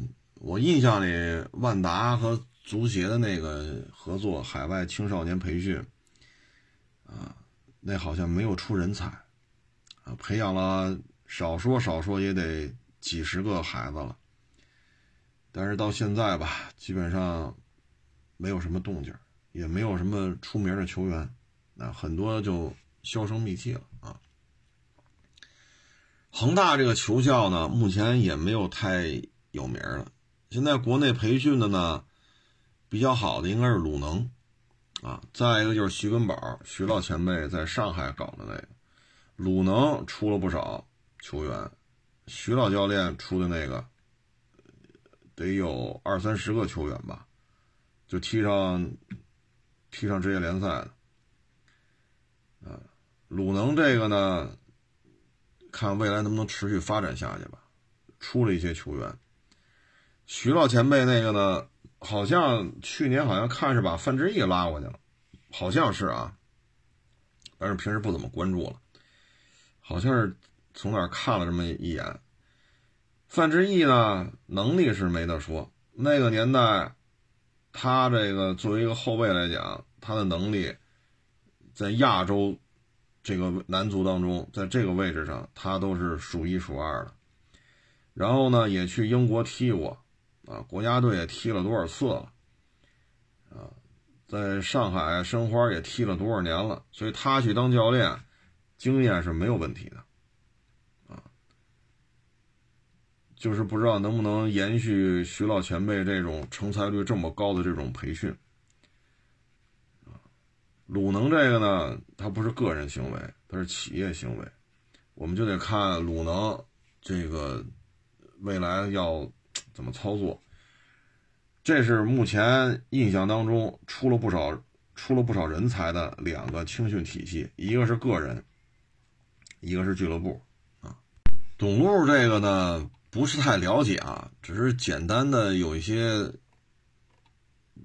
我印象里万达和足协的那个合作海外青少年培训，啊，那好像没有出人才，啊，培养了少说少说也得几十个孩子了，但是到现在吧，基本上没有什么动静。也没有什么出名的球员，那很多就销声匿迹了啊。恒大这个球校呢，目前也没有太有名了。现在国内培训的呢，比较好的应该是鲁能啊，再一个就是徐根宝，徐老前辈在上海搞的那个鲁能出了不少球员，徐老教练出的那个得有二三十个球员吧，就踢上。踢上职业联赛的，啊，鲁能这个呢，看未来能不能持续发展下去吧。出了一些球员，徐老前辈那个呢，好像去年好像看是把范志毅拉过去了，好像是啊，但是平时不怎么关注了，好像是从哪看了这么一眼。范志毅呢，能力是没得说，那个年代。他这个作为一个后卫来讲，他的能力在亚洲这个男足当中，在这个位置上，他都是数一数二的。然后呢，也去英国踢过，啊，国家队也踢了多少次了，啊，在上海申花也踢了多少年了，所以他去当教练，经验是没有问题的。啊就是不知道能不能延续徐老前辈这种成才率这么高的这种培训鲁能这个呢，它不是个人行为，它是企业行为，我们就得看鲁能这个未来要怎么操作。这是目前印象当中出了不少出了不少人才的两个青训体系，一个是个人，一个是俱乐部啊。董路这个呢？不是太了解啊，只是简单的有一些，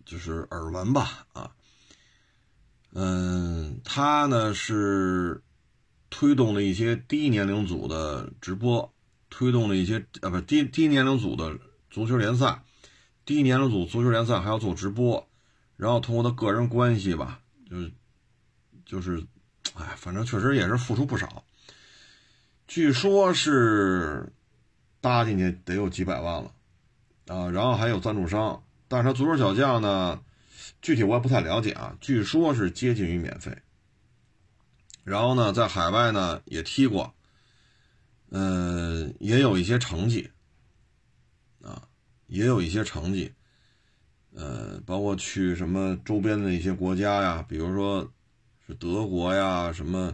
就是耳闻吧啊。嗯，他呢是推动了一些低年龄组的直播，推动了一些啊不低低年龄组的足球联赛，低年龄组足球联赛还要做直播，然后通过他个人关系吧，就是就是，哎，反正确实也是付出不少。据说是。搭进去得有几百万了，啊，然后还有赞助商，但是他足球小将呢，具体我也不太了解啊，据说是接近于免费。然后呢，在海外呢也踢过，嗯，也有一些成绩，啊，也有一些成绩，呃，包括去什么周边的一些国家呀，比如说是德国呀，什么。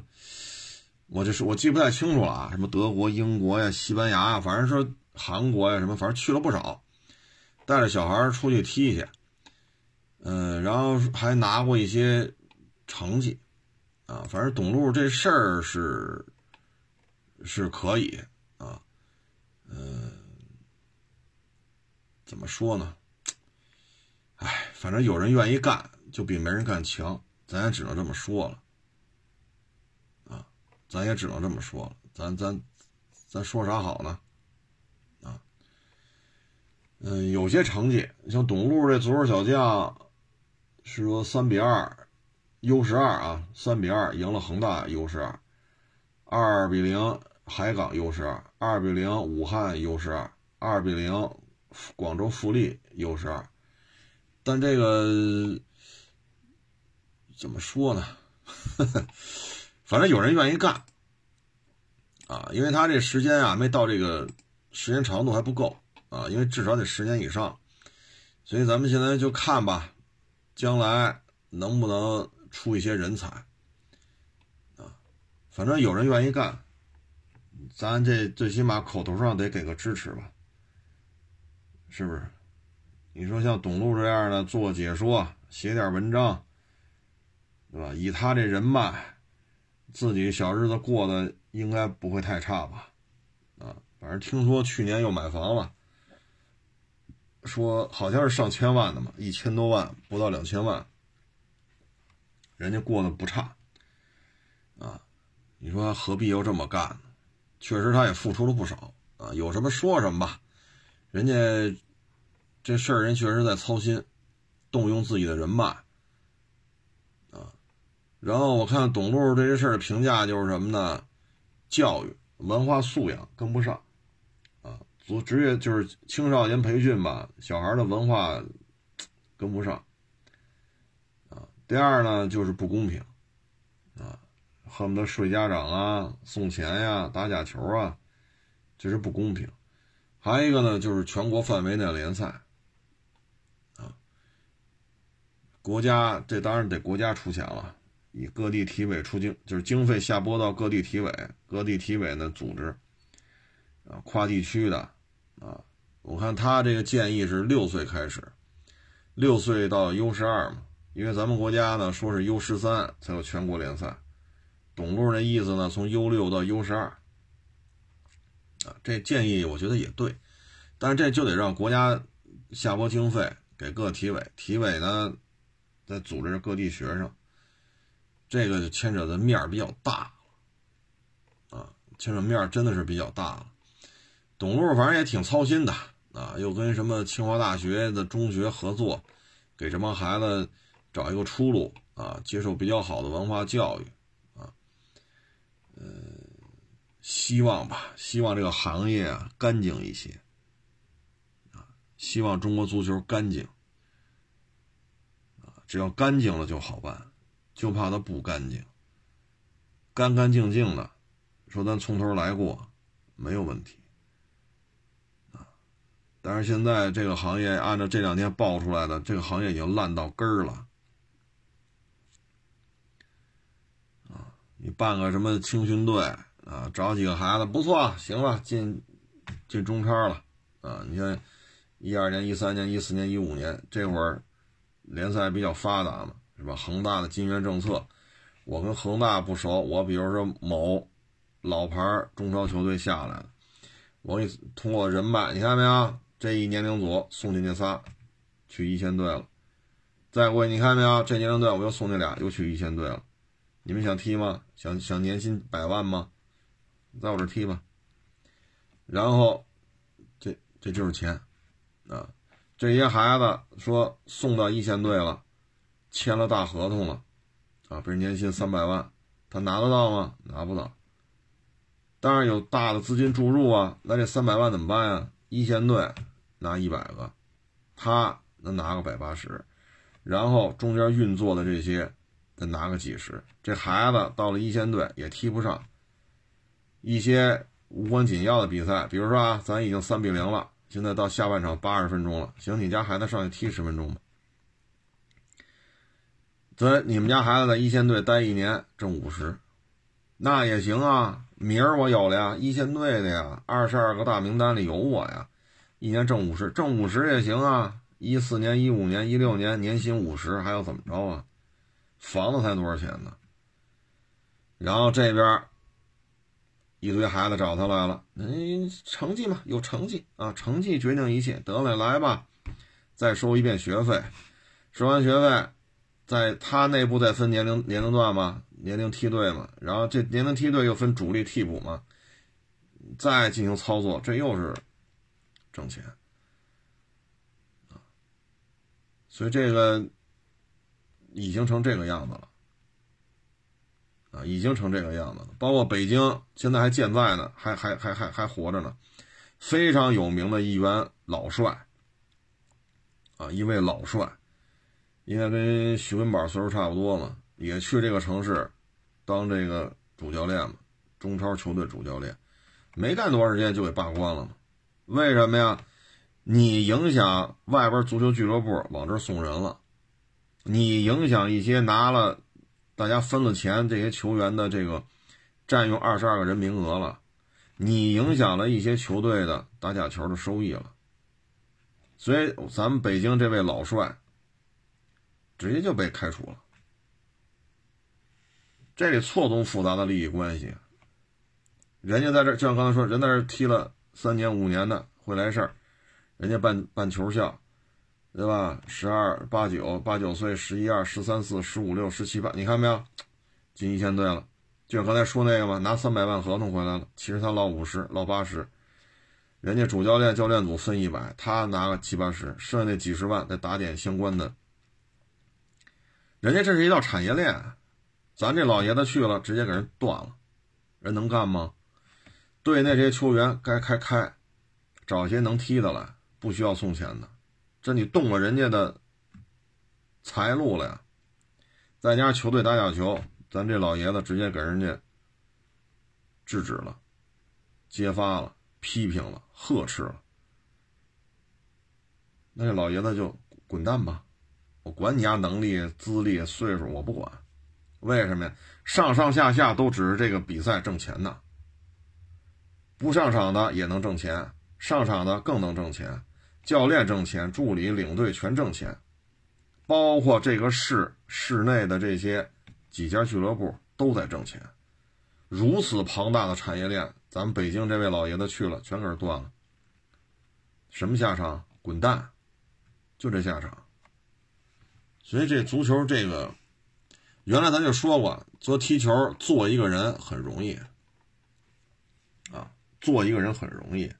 我就是我记不太清楚了啊，什么德国、英国呀、西班牙呀，反正说韩国呀，什么反正去了不少，带着小孩出去踢去，嗯，然后还拿过一些成绩，啊，反正董路这事儿是是可以啊，嗯，怎么说呢？哎，反正有人愿意干，就比没人干强，咱也只能这么说了啊。咱也只能这么说了，咱咱咱说啥好呢？啊，嗯，有些成绩，像董路这足球小将，是说三比二，U 十二啊，三比二赢了恒大 U 十二，二比零海港优势二，二比零武汉优势二，二比零广州富力优势二。但这个怎么说呢？反正有人愿意干啊，因为他这时间啊没到这个时间长度还不够啊，因为至少得十年以上。所以咱们现在就看吧，将来能不能出一些人才啊？反正有人愿意干。咱这最起码口头上得给个支持吧，是不是？你说像董路这样的做解说、写点文章，对吧？以他这人脉，自己小日子过得应该不会太差吧？啊，反正听说去年又买房了，说好像是上千万的嘛，一千多万不到两千万，人家过得不差啊。你说何必要这么干呢？确实，他也付出了不少啊！有什么说什么吧，人家这事儿人确实在操心，动用自己的人脉啊。然后我看董路这些事儿的评价就是什么呢？教育、文化素养跟不上啊，做职业就是青少年培训吧，小孩的文化跟不上啊。第二呢，就是不公平啊。恨不得睡家长啊，送钱呀，打假球啊，这是不公平。还有一个呢，就是全国范围内联赛，啊，国家这当然得国家出钱了，以各地体委出经，就是经费下拨到各地体委，各地体委呢组织，啊，跨地区的，啊，我看他这个建议是六岁开始，六岁到 U 十二嘛，因为咱们国家呢说是 U 十三才有全国联赛。董路那意思呢？从 U 六到 U 十二，啊，这建议我觉得也对，但是这就得让国家下拨经费给各体委，体委呢再组织各地学生，这个牵扯的面比较大，啊，牵扯面真的是比较大了。董路反正也挺操心的啊，又跟什么清华大学的中学合作，给这帮孩子找一个出路啊，接受比较好的文化教育。呃，希望吧，希望这个行业啊干净一些，啊，希望中国足球干净，啊，只要干净了就好办，就怕它不干净，干干净净的，说咱从头来过，没有问题，啊，但是现在这个行业按照这两天爆出来的，这个行业已经烂到根儿了。你办个什么青训队啊？找几个孩子不错，行了，进进中超了啊！你看，一二年、一三年、一四年、一五年这会儿联赛比较发达嘛，是吧？恒大的金元政策，我跟恒大不熟，我比如说某老牌中超球队下来了，我给你通过人脉，你看没有？这一年龄组送进去仨，去一线队了。再过你看没有？这年龄队我又送进俩，又去一线队了。你们想踢吗？想想年薪百万吗？在我这踢吧。然后，这这就是钱啊！这些孩子说送到一线队了，签了大合同了啊，比如年薪三百万，他拿得到吗？拿不到。当然有大的资金注入啊，那这三百万怎么办呀？一线队拿一百个，他能拿个百八十，然后中间运作的这些。再拿个几十，这孩子到了一线队也踢不上。一些无关紧要的比赛，比如说啊，咱已经三比零了，现在到下半场八十分钟了，行，你家孩子上去踢十分钟吧。咱你们家孩子在一线队待一年挣五十，那也行啊。名儿我有了呀，一线队的呀，二十二个大名单里有我呀，一年挣五十，挣五十也行啊。一四年、一五年、一六年年薪五十，还要怎么着啊？房子才多少钱呢？然后这边一堆孩子找他来了，嗯，成绩嘛，有成绩啊，成绩决定一切。得了，来吧，再收一遍学费，收完学费，在他内部再分年龄年龄段嘛，年龄梯队嘛，然后这年龄梯队又分主力替补嘛，再进行操作，这又是挣钱啊所以这个。已经成这个样子了，啊，已经成这个样子了。包括北京现在还健在呢，还还还还还活着呢，非常有名的一员老帅，啊，一位老帅，应该跟徐文宝岁数差不多嘛，也去这个城市当这个主教练嘛，中超球队主教练，没干多长时间就给罢官了嘛？为什么呀？你影响外边足球俱乐部往这送人了，你影响一些拿了大家分了钱这些球员的这个占用二十二个人名额了，你影响了一些球队的打假球的收益了，所以咱们北京这位老帅直接就被开除了。这里错综复杂的利益关系，人家在这就像刚才说，人在这踢了三年五年的会来事儿。人家办办球校，对吧？十二八九八九岁，十一二十三四十五六十七八，你看没有？进一线队了，就像刚才说那个嘛，拿三百万合同回来了，其实他捞五十捞八十，人家主教练教练组分一百，他拿个七八十，剩下那几十万再打点相关的。人家这是一道产业链，咱这老爷子去了，直接给人断了，人能干吗？队内这些球员该开开，找些能踢的来。不需要送钱的，这你动了人家的财路了呀！再加上球队打假球，咱这老爷子直接给人家制止了、揭发了、批评了、呵斥了，那这老爷子就滚蛋吧！我管你家能力、资历、岁数，我不管。为什么呀？上上下下都指着这个比赛挣钱呢，不上场的也能挣钱，上场的更能挣钱。教练挣钱，助理、领队全挣钱，包括这个市市内的这些几家俱乐部都在挣钱。如此庞大的产业链，咱们北京这位老爷子去了，全给断了。什么下场？滚蛋！就这下场。所以这足球这个，原来咱就说过，做踢球做一个人很容易啊，做一个人很容易。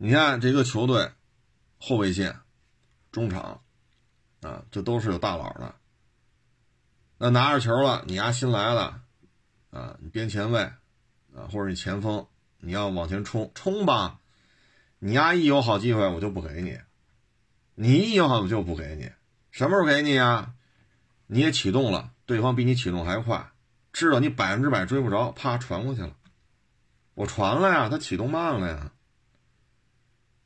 你看这个球队，后卫线、中场，啊，这都是有大佬的。那拿着球了，你丫新来的，啊，你边前卫，啊，或者你前锋，你要往前冲冲吧，你丫一有好机会我就不给你，你一有好我就不给你，什么时候给你啊？你也启动了，对方比你启动还快，知道你百分之百追不着，啪传过去了，我传了呀，他启动慢了呀。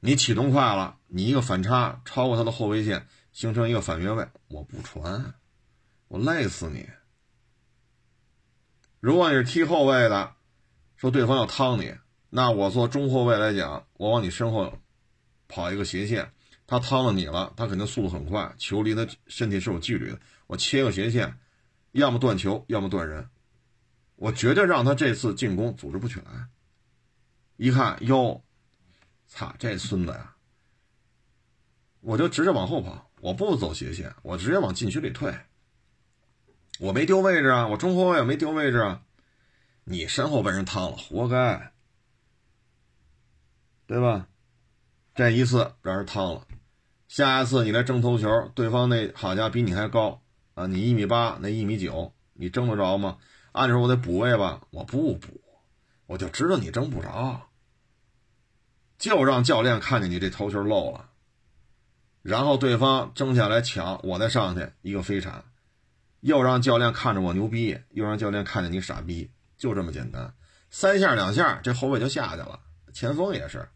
你启动快了，你一个反差超过他的后卫线，形成一个反越位，我不传，我累死你。如果你是踢后卫的，说对方要趟你，那我做中后卫来讲，我往你身后跑一个斜线，他趟了你了，他肯定速度很快，球离他身体是有距离的，我切个斜线，要么断球，要么断人，我绝对让他这次进攻组织不起来。一看哟。操，这孙子呀！我就直接往后跑，我不走斜线，我直接往禁区里退。我没丢位置啊，我中后卫也没丢位置啊。你身后被人趟了，活该，对吧？这一次让人趟了，下一次你来争头球，对方那好家伙比你还高啊！你一米八，那一米九，你争得着吗？按理说我得补位吧，我不补，我就知道你争不着。就让教练看见你这头球漏了，然后对方争下来抢，我再上去一个飞铲，又让教练看着我牛逼，又让教练看见你傻逼，就这么简单，三下两下这后卫就下去了，前锋也是。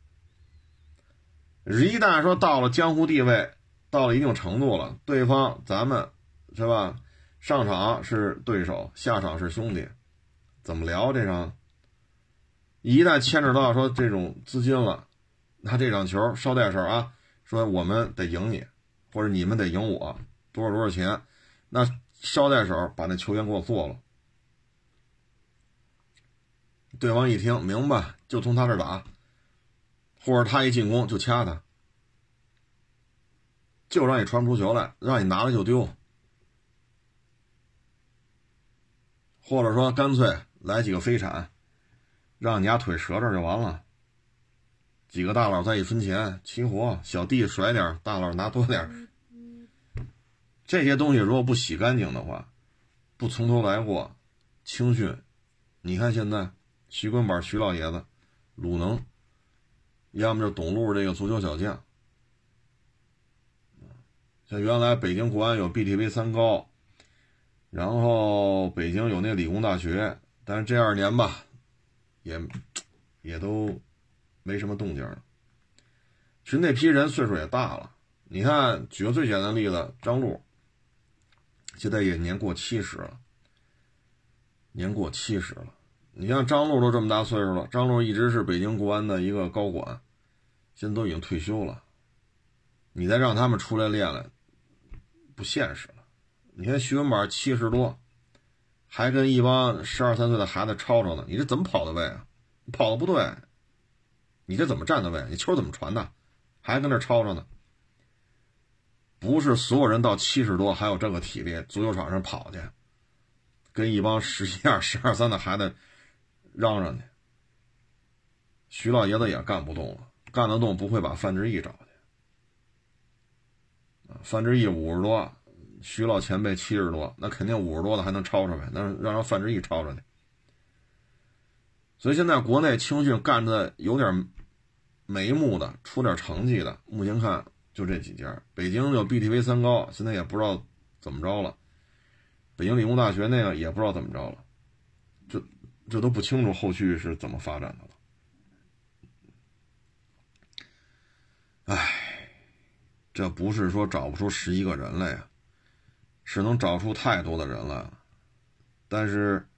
一旦说到了江湖地位，到了一定程度了，对方咱们是吧？上场是对手，下场是兄弟，怎么聊这场？一旦牵扯到说这种资金了。他这场球捎带手啊，说我们得赢你，或者你们得赢我，多少多少钱？那捎带手把那球员给我做了。对方一听明白，就从他这打，或者他一进攻就掐他，就让你传不出球来，让你拿了就丢，或者说干脆来几个飞铲，让你家腿折这就完了。几个大佬在一分钱齐活，小弟甩点，大佬拿多点。这些东西如果不洗干净的话，不从头来过，青训，你看现在徐根宝、徐老爷子、鲁能，要么就董路这个足球小将。像原来北京国安有 BTV 三高，然后北京有那理工大学，但是这二年吧，也也都没什么动静了。其实那批人岁数也大了，你看，举个最简单的例子，张璐，现在也年过七十了，年过七十了。你像张璐都这么大岁数了，张璐一直是北京国安的一个高管，现在都已经退休了，你再让他们出来练练。不现实了，你看徐文宝七十多，还跟一帮十二三岁的孩子吵吵呢，你这怎么跑的位啊？跑的不对，你这怎么站的位？你球怎么传的？还跟那吵吵呢？不是所有人到七十多还有这个体力，足球场上跑去，跟一帮十一二、十二三的孩子嚷嚷去。徐老爷子也干不动了，干得动不会把范志毅找去。范志毅五十多，徐老前辈七十多，那肯定五十多的还能超超呗？那让让范志毅超超去。所以现在国内青训干的有点眉目的，出点成绩的，目前看就这几家。北京有 BTV 三高，现在也不知道怎么着了。北京理工大学那个也不知道怎么着了，这这都不清楚后续是怎么发展的了。唉。这不是说找不出十一个人来呀，是能找出太多的人来了。但是，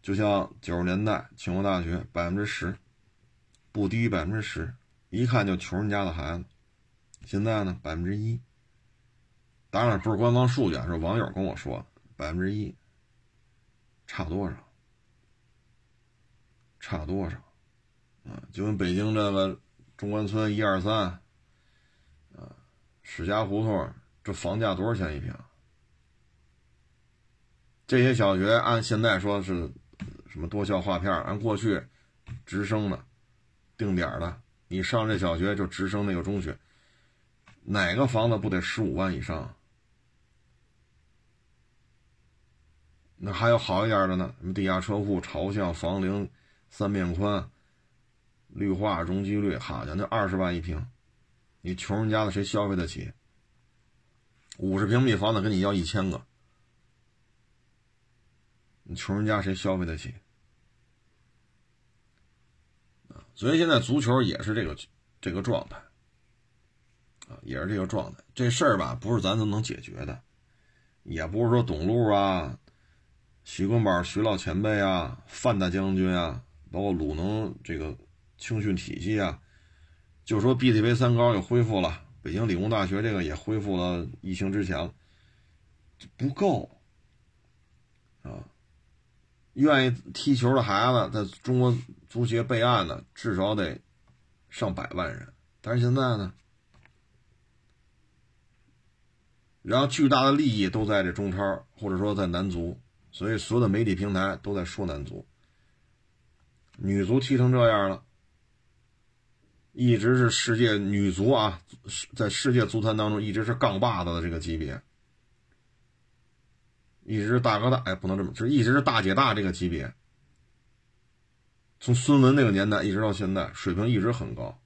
就像九十年代清华大学百分之十，不低于百分之十，一看就穷人家的孩子。现在呢，百分之一。当然不是官方数据啊，是网友跟我说，百分之一。差多少？差多少？啊，就跟北京这个中关村一二三。啊史家胡同这房价多少钱一平？这些小学按现在说是什么多校划片按过去直升的定点的，你上这小学就直升那个中学，哪个房子不得十五万以上？那还有好一点的呢，什么地下车库、朝向、房龄、三面宽、绿化容积率，好家伙，那二十万一平。你穷人家的谁消费得起？五十平米房子跟你要一千个，你穷人家谁消费得起？所以现在足球也是这个这个状态，啊，也是这个状态。这事儿吧，不是咱都能解决的，也不是说董路啊、徐根宝、徐老前辈啊、范大将军啊，包括鲁能这个青训体系啊。就说 BTV 三高又恢复了，北京理工大学这个也恢复了疫情之前了，不够啊！愿意踢球的孩子在中国足协备案的至少得上百万人，但是现在呢，然后巨大的利益都在这中超或者说在男足，所以所有的媒体平台都在说男足，女足踢成这样了。一直是世界女足啊，在世界足坛当中一直是杠把子的这个级别，一直是大哥大，哎，不能这么，就一直是大姐大这个级别。从孙文那个年代一直到现在，水平一直很高。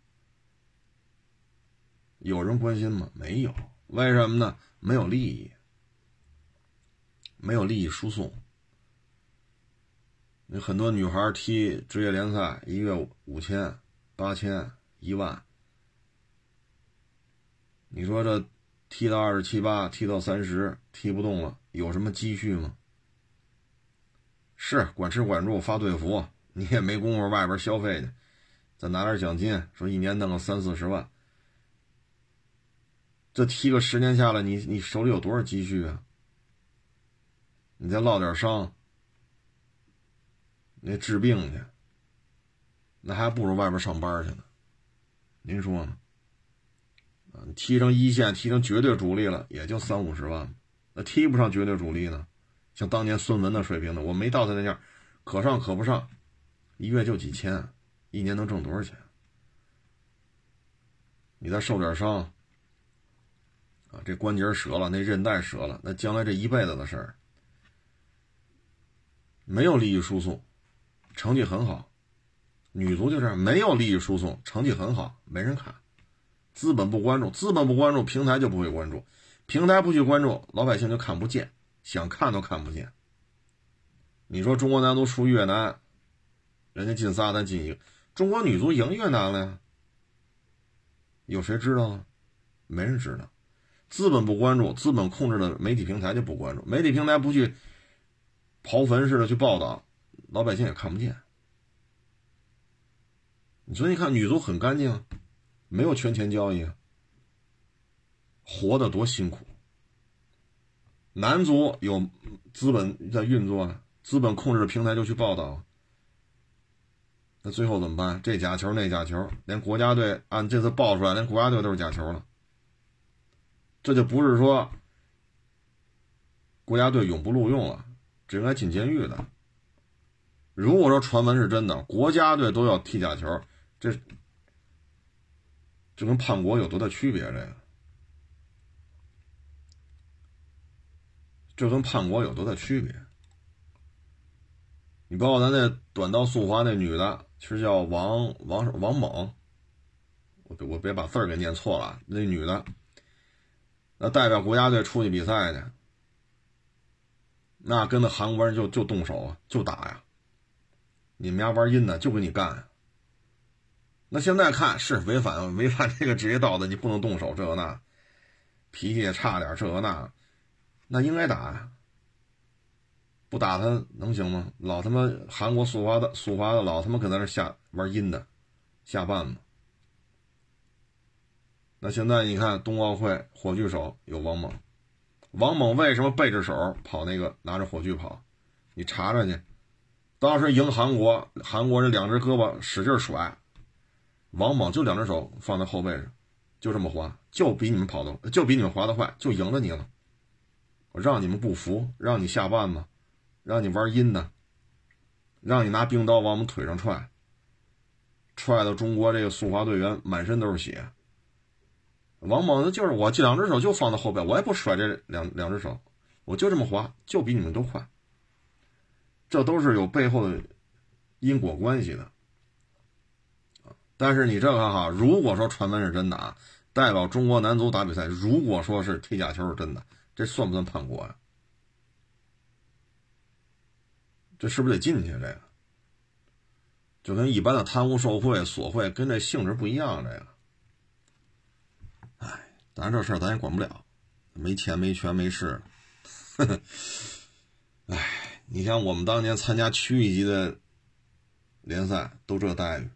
有人关心吗？没有，为什么呢？没有利益，没有利益输送。有很多女孩踢职业联赛，一月五千、八千。一万，你说这踢到二十七八，踢到三十，踢不动了，有什么积蓄吗？是管吃管住发队服，你也没工夫外边消费去，再拿点奖金，说一年弄个三四十万，这踢个十年下来，你你手里有多少积蓄啊？你再落点伤，那治病去，那还不如外边上班去呢。您说呢？啊，踢成一线，踢成绝对主力了，也就三五十万。那踢不上绝对主力呢？像当年孙文的水平呢？我没到他那样，可上可不上，一月就几千，一年能挣多少钱？你再受点伤，啊，这关节折了，那韧带折了，那将来这一辈子的事儿。没有利益输送，成绩很好。女足就这样，没有利益输送，成绩很好，没人看。资本不关注，资本不关注，平台就不会关注，平台不去关注，老百姓就看不见，想看都看不见。你说中国男足输越南，人家进仨，咱进一个；中国女足赢越南了呀，有谁知道啊？没人知道。资本不关注，资本控制的媒体平台就不关注，媒体平台不去刨坟似的去报道，老百姓也看不见。你说，你看女足很干净。没有权钱交易，活得多辛苦。男足有资本在运作，资本控制的平台就去报道，那最后怎么办？这假球那假球，连国家队按这次爆出来，连国家队都是假球了。这就不是说国家队永不录用了，这应该进监狱的。如果说传闻是真的，国家队都要踢假球，这。这跟叛国有多大区别？这个，这跟叛国有多大区别？你包括咱那短道速滑那女的，其实叫王王王猛，我我别把字儿给念错了。那女的，那代表国家队出去比赛去，那跟那韩国人就就动手，就打呀！你们家玩阴的，就跟你干。那现在看是违反违反这个职业道德，你不能动手这个那，脾气也差点这个那，那应该打呀，不打他能行吗？老他妈韩国速滑的速滑的老他妈搁在那下玩阴的，下绊子。那现在你看冬奥会火炬手有王猛，王猛为什么背着手跑那个拿着火炬跑？你查查去，当时赢韩国，韩国人两只胳膊使劲甩。王猛就两只手放在后背上，就这么滑，就比你们跑的，就比你们滑的快，就赢了你了。我让你们不服，让你下绊子，让你玩阴的，让你拿冰刀往我们腿上踹，踹到中国这个速滑队员满身都是血。王猛子就是我这两只手就放在后背，我也不甩这两两只手，我就这么滑，就比你们都快。这都是有背后的因果关系的。但是你这个哈，如果说传闻是真的啊，代表中国男足打比赛，如果说是踢假球是真的，这算不算叛国呀？这是不是得进去？这个就跟一般的贪污受贿、索贿，跟这性质不一样。这个，哎，咱这事儿咱也管不了，没钱、没权、没势。呵 呵哎，你像我们当年参加区域级的联赛，都这待遇。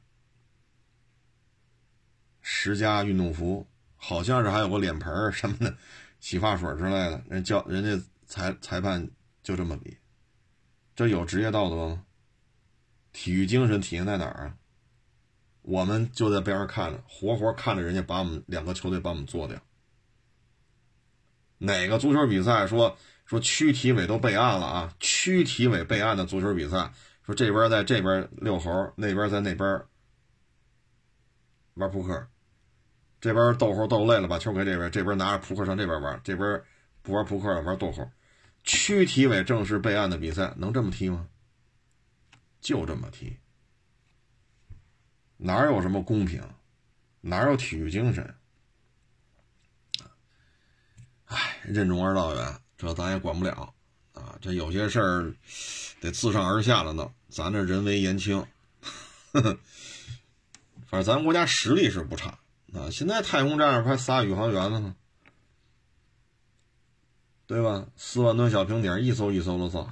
十佳运动服，好像是还有个脸盆什么的，洗发水之类的。人教人家裁裁判就这么比，这有职业道德吗？体育精神体现在哪儿啊？我们就在边上看着，活活看着人家把我们两个球队把我们做掉。哪个足球比赛说说区体委都备案了啊？区体委备案的足球比赛，说这边在这边遛猴，那边在那边玩扑克。这边逗猴逗累了，把球给这边，这边拿着扑克上这边玩，这边不玩扑克了，玩逗猴。区体委正式备案的比赛能这么踢吗？就这么踢，哪有什么公平，哪有体育精神？哎，任重而道远，这咱也管不了啊。这有些事儿得自上而下了呢，咱这人为言轻。反正咱国家实力是不差。啊，现在太空站上还仨宇航员呢，对吧？四万吨小平顶，一艘一艘的造。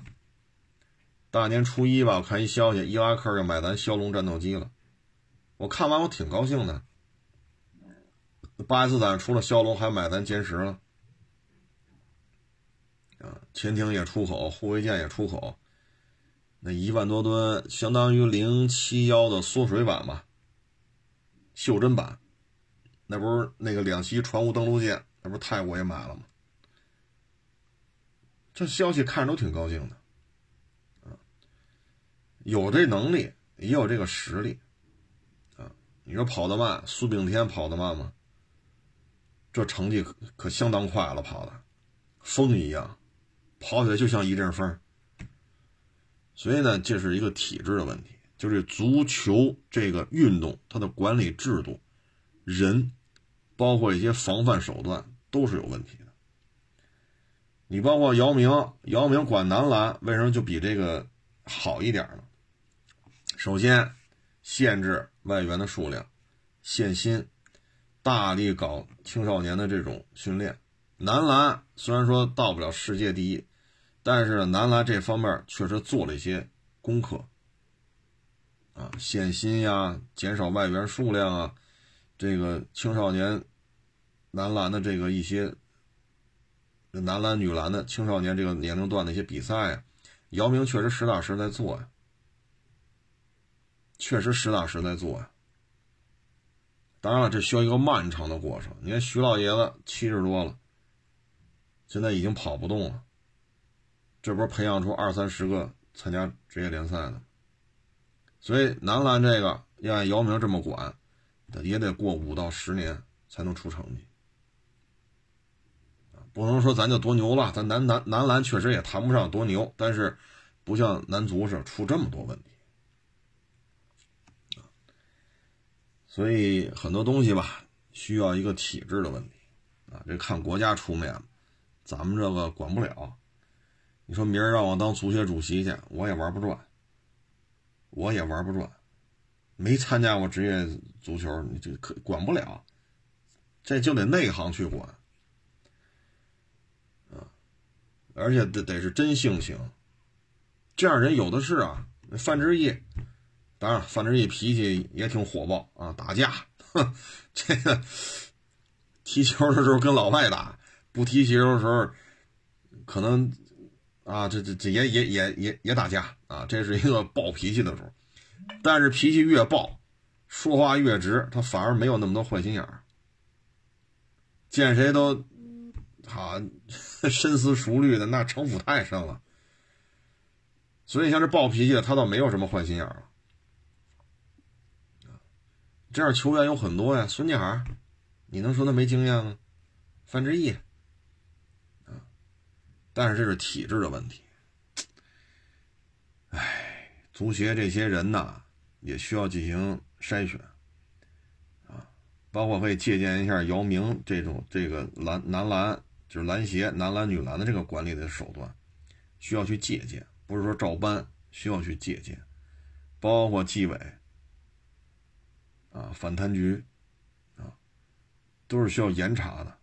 大年初一吧，我看一消息，伊拉克要买咱枭龙战斗机了。我看完我挺高兴的。巴基斯坦除了枭龙，还买咱歼十了。啊，潜艇也出口，护卫舰也出口。那一万多吨，相当于零七幺的缩水版吧，袖珍版。那不是那个两栖船坞登陆舰，那不是泰国也买了吗？这消息看着都挺高兴的，啊，有这能力，也有这个实力，啊，你说跑得慢，苏炳添跑得慢吗？这成绩可可相当快了，跑的，风一样，跑起来就像一阵风。所以呢，这是一个体制的问题，就是足球这个运动它的管理制度、人，包括一些防范手段都是有问题的。你包括姚明，姚明管男篮为什么就比这个好一点呢？首先，限制外援的数量，限薪，大力搞青少年的这种训练。男篮虽然说到不了世界第一，但是男篮这方面确实做了一些功课。啊，限薪呀，减少外援数量啊，这个青少年男篮的这个一些男篮、女篮的青少年这个年龄段的一些比赛啊，姚明确实实打实在做呀。确实实打实在做呀，当然了，这需要一个漫长的过程。你看徐老爷子七十多了，现在已经跑不动了，这不是培养出二三十个参加职业联赛的。所以男篮这个要按姚明这么管，也得过五到十年才能出成绩不能说咱就多牛了，咱男男男篮确实也谈不上多牛，但是不像男足似的出这么多问题。所以很多东西吧，需要一个体制的问题啊，这看国家出面，咱们这个管不了。你说明儿让我当足协主席去，我也玩不转，我也玩不转，没参加过职业足球，你这可管不了，这就得内行去管啊，而且得得是真性情，这样人有的是啊，范志毅。当然，范志毅脾气也挺火爆啊，打架，哼，这个踢球的时候跟老外打，不踢球的时候可能啊，这这这也也也也也打架啊，这是一个暴脾气的时候。但是脾气越暴，说话越直，他反而没有那么多坏心眼儿，见谁都好 深思熟虑的，那城府太深了。所以像这暴脾气的，他倒没有什么坏心眼儿了。这样球员有很多呀，孙继海，你能说他没经验吗？范志毅，啊，但是这是体制的问题。哎，足协这些人呐，也需要进行筛选，啊，包括可以借鉴一下姚明这种这个篮男篮就是篮协男篮女篮的这个管理的手段，需要去借鉴，不是说照搬，需要去借鉴，包括纪委。啊，反贪局，啊，都是需要严查的，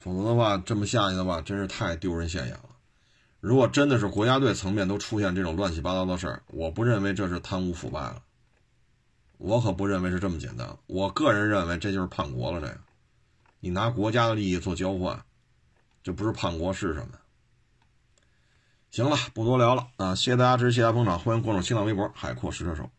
否则的话，这么下去的话，真是太丢人现眼了。如果真的是国家队层面都出现这种乱七八糟的事儿，我不认为这是贪污腐败了，我可不认为是这么简单。我个人认为这就是叛国了。这个，你拿国家的利益做交换，这不是叛国是什么？行了，不多聊了啊！谢谢大家支持，谢谢大家捧场，欢迎关注新浪微博“海阔石车手”。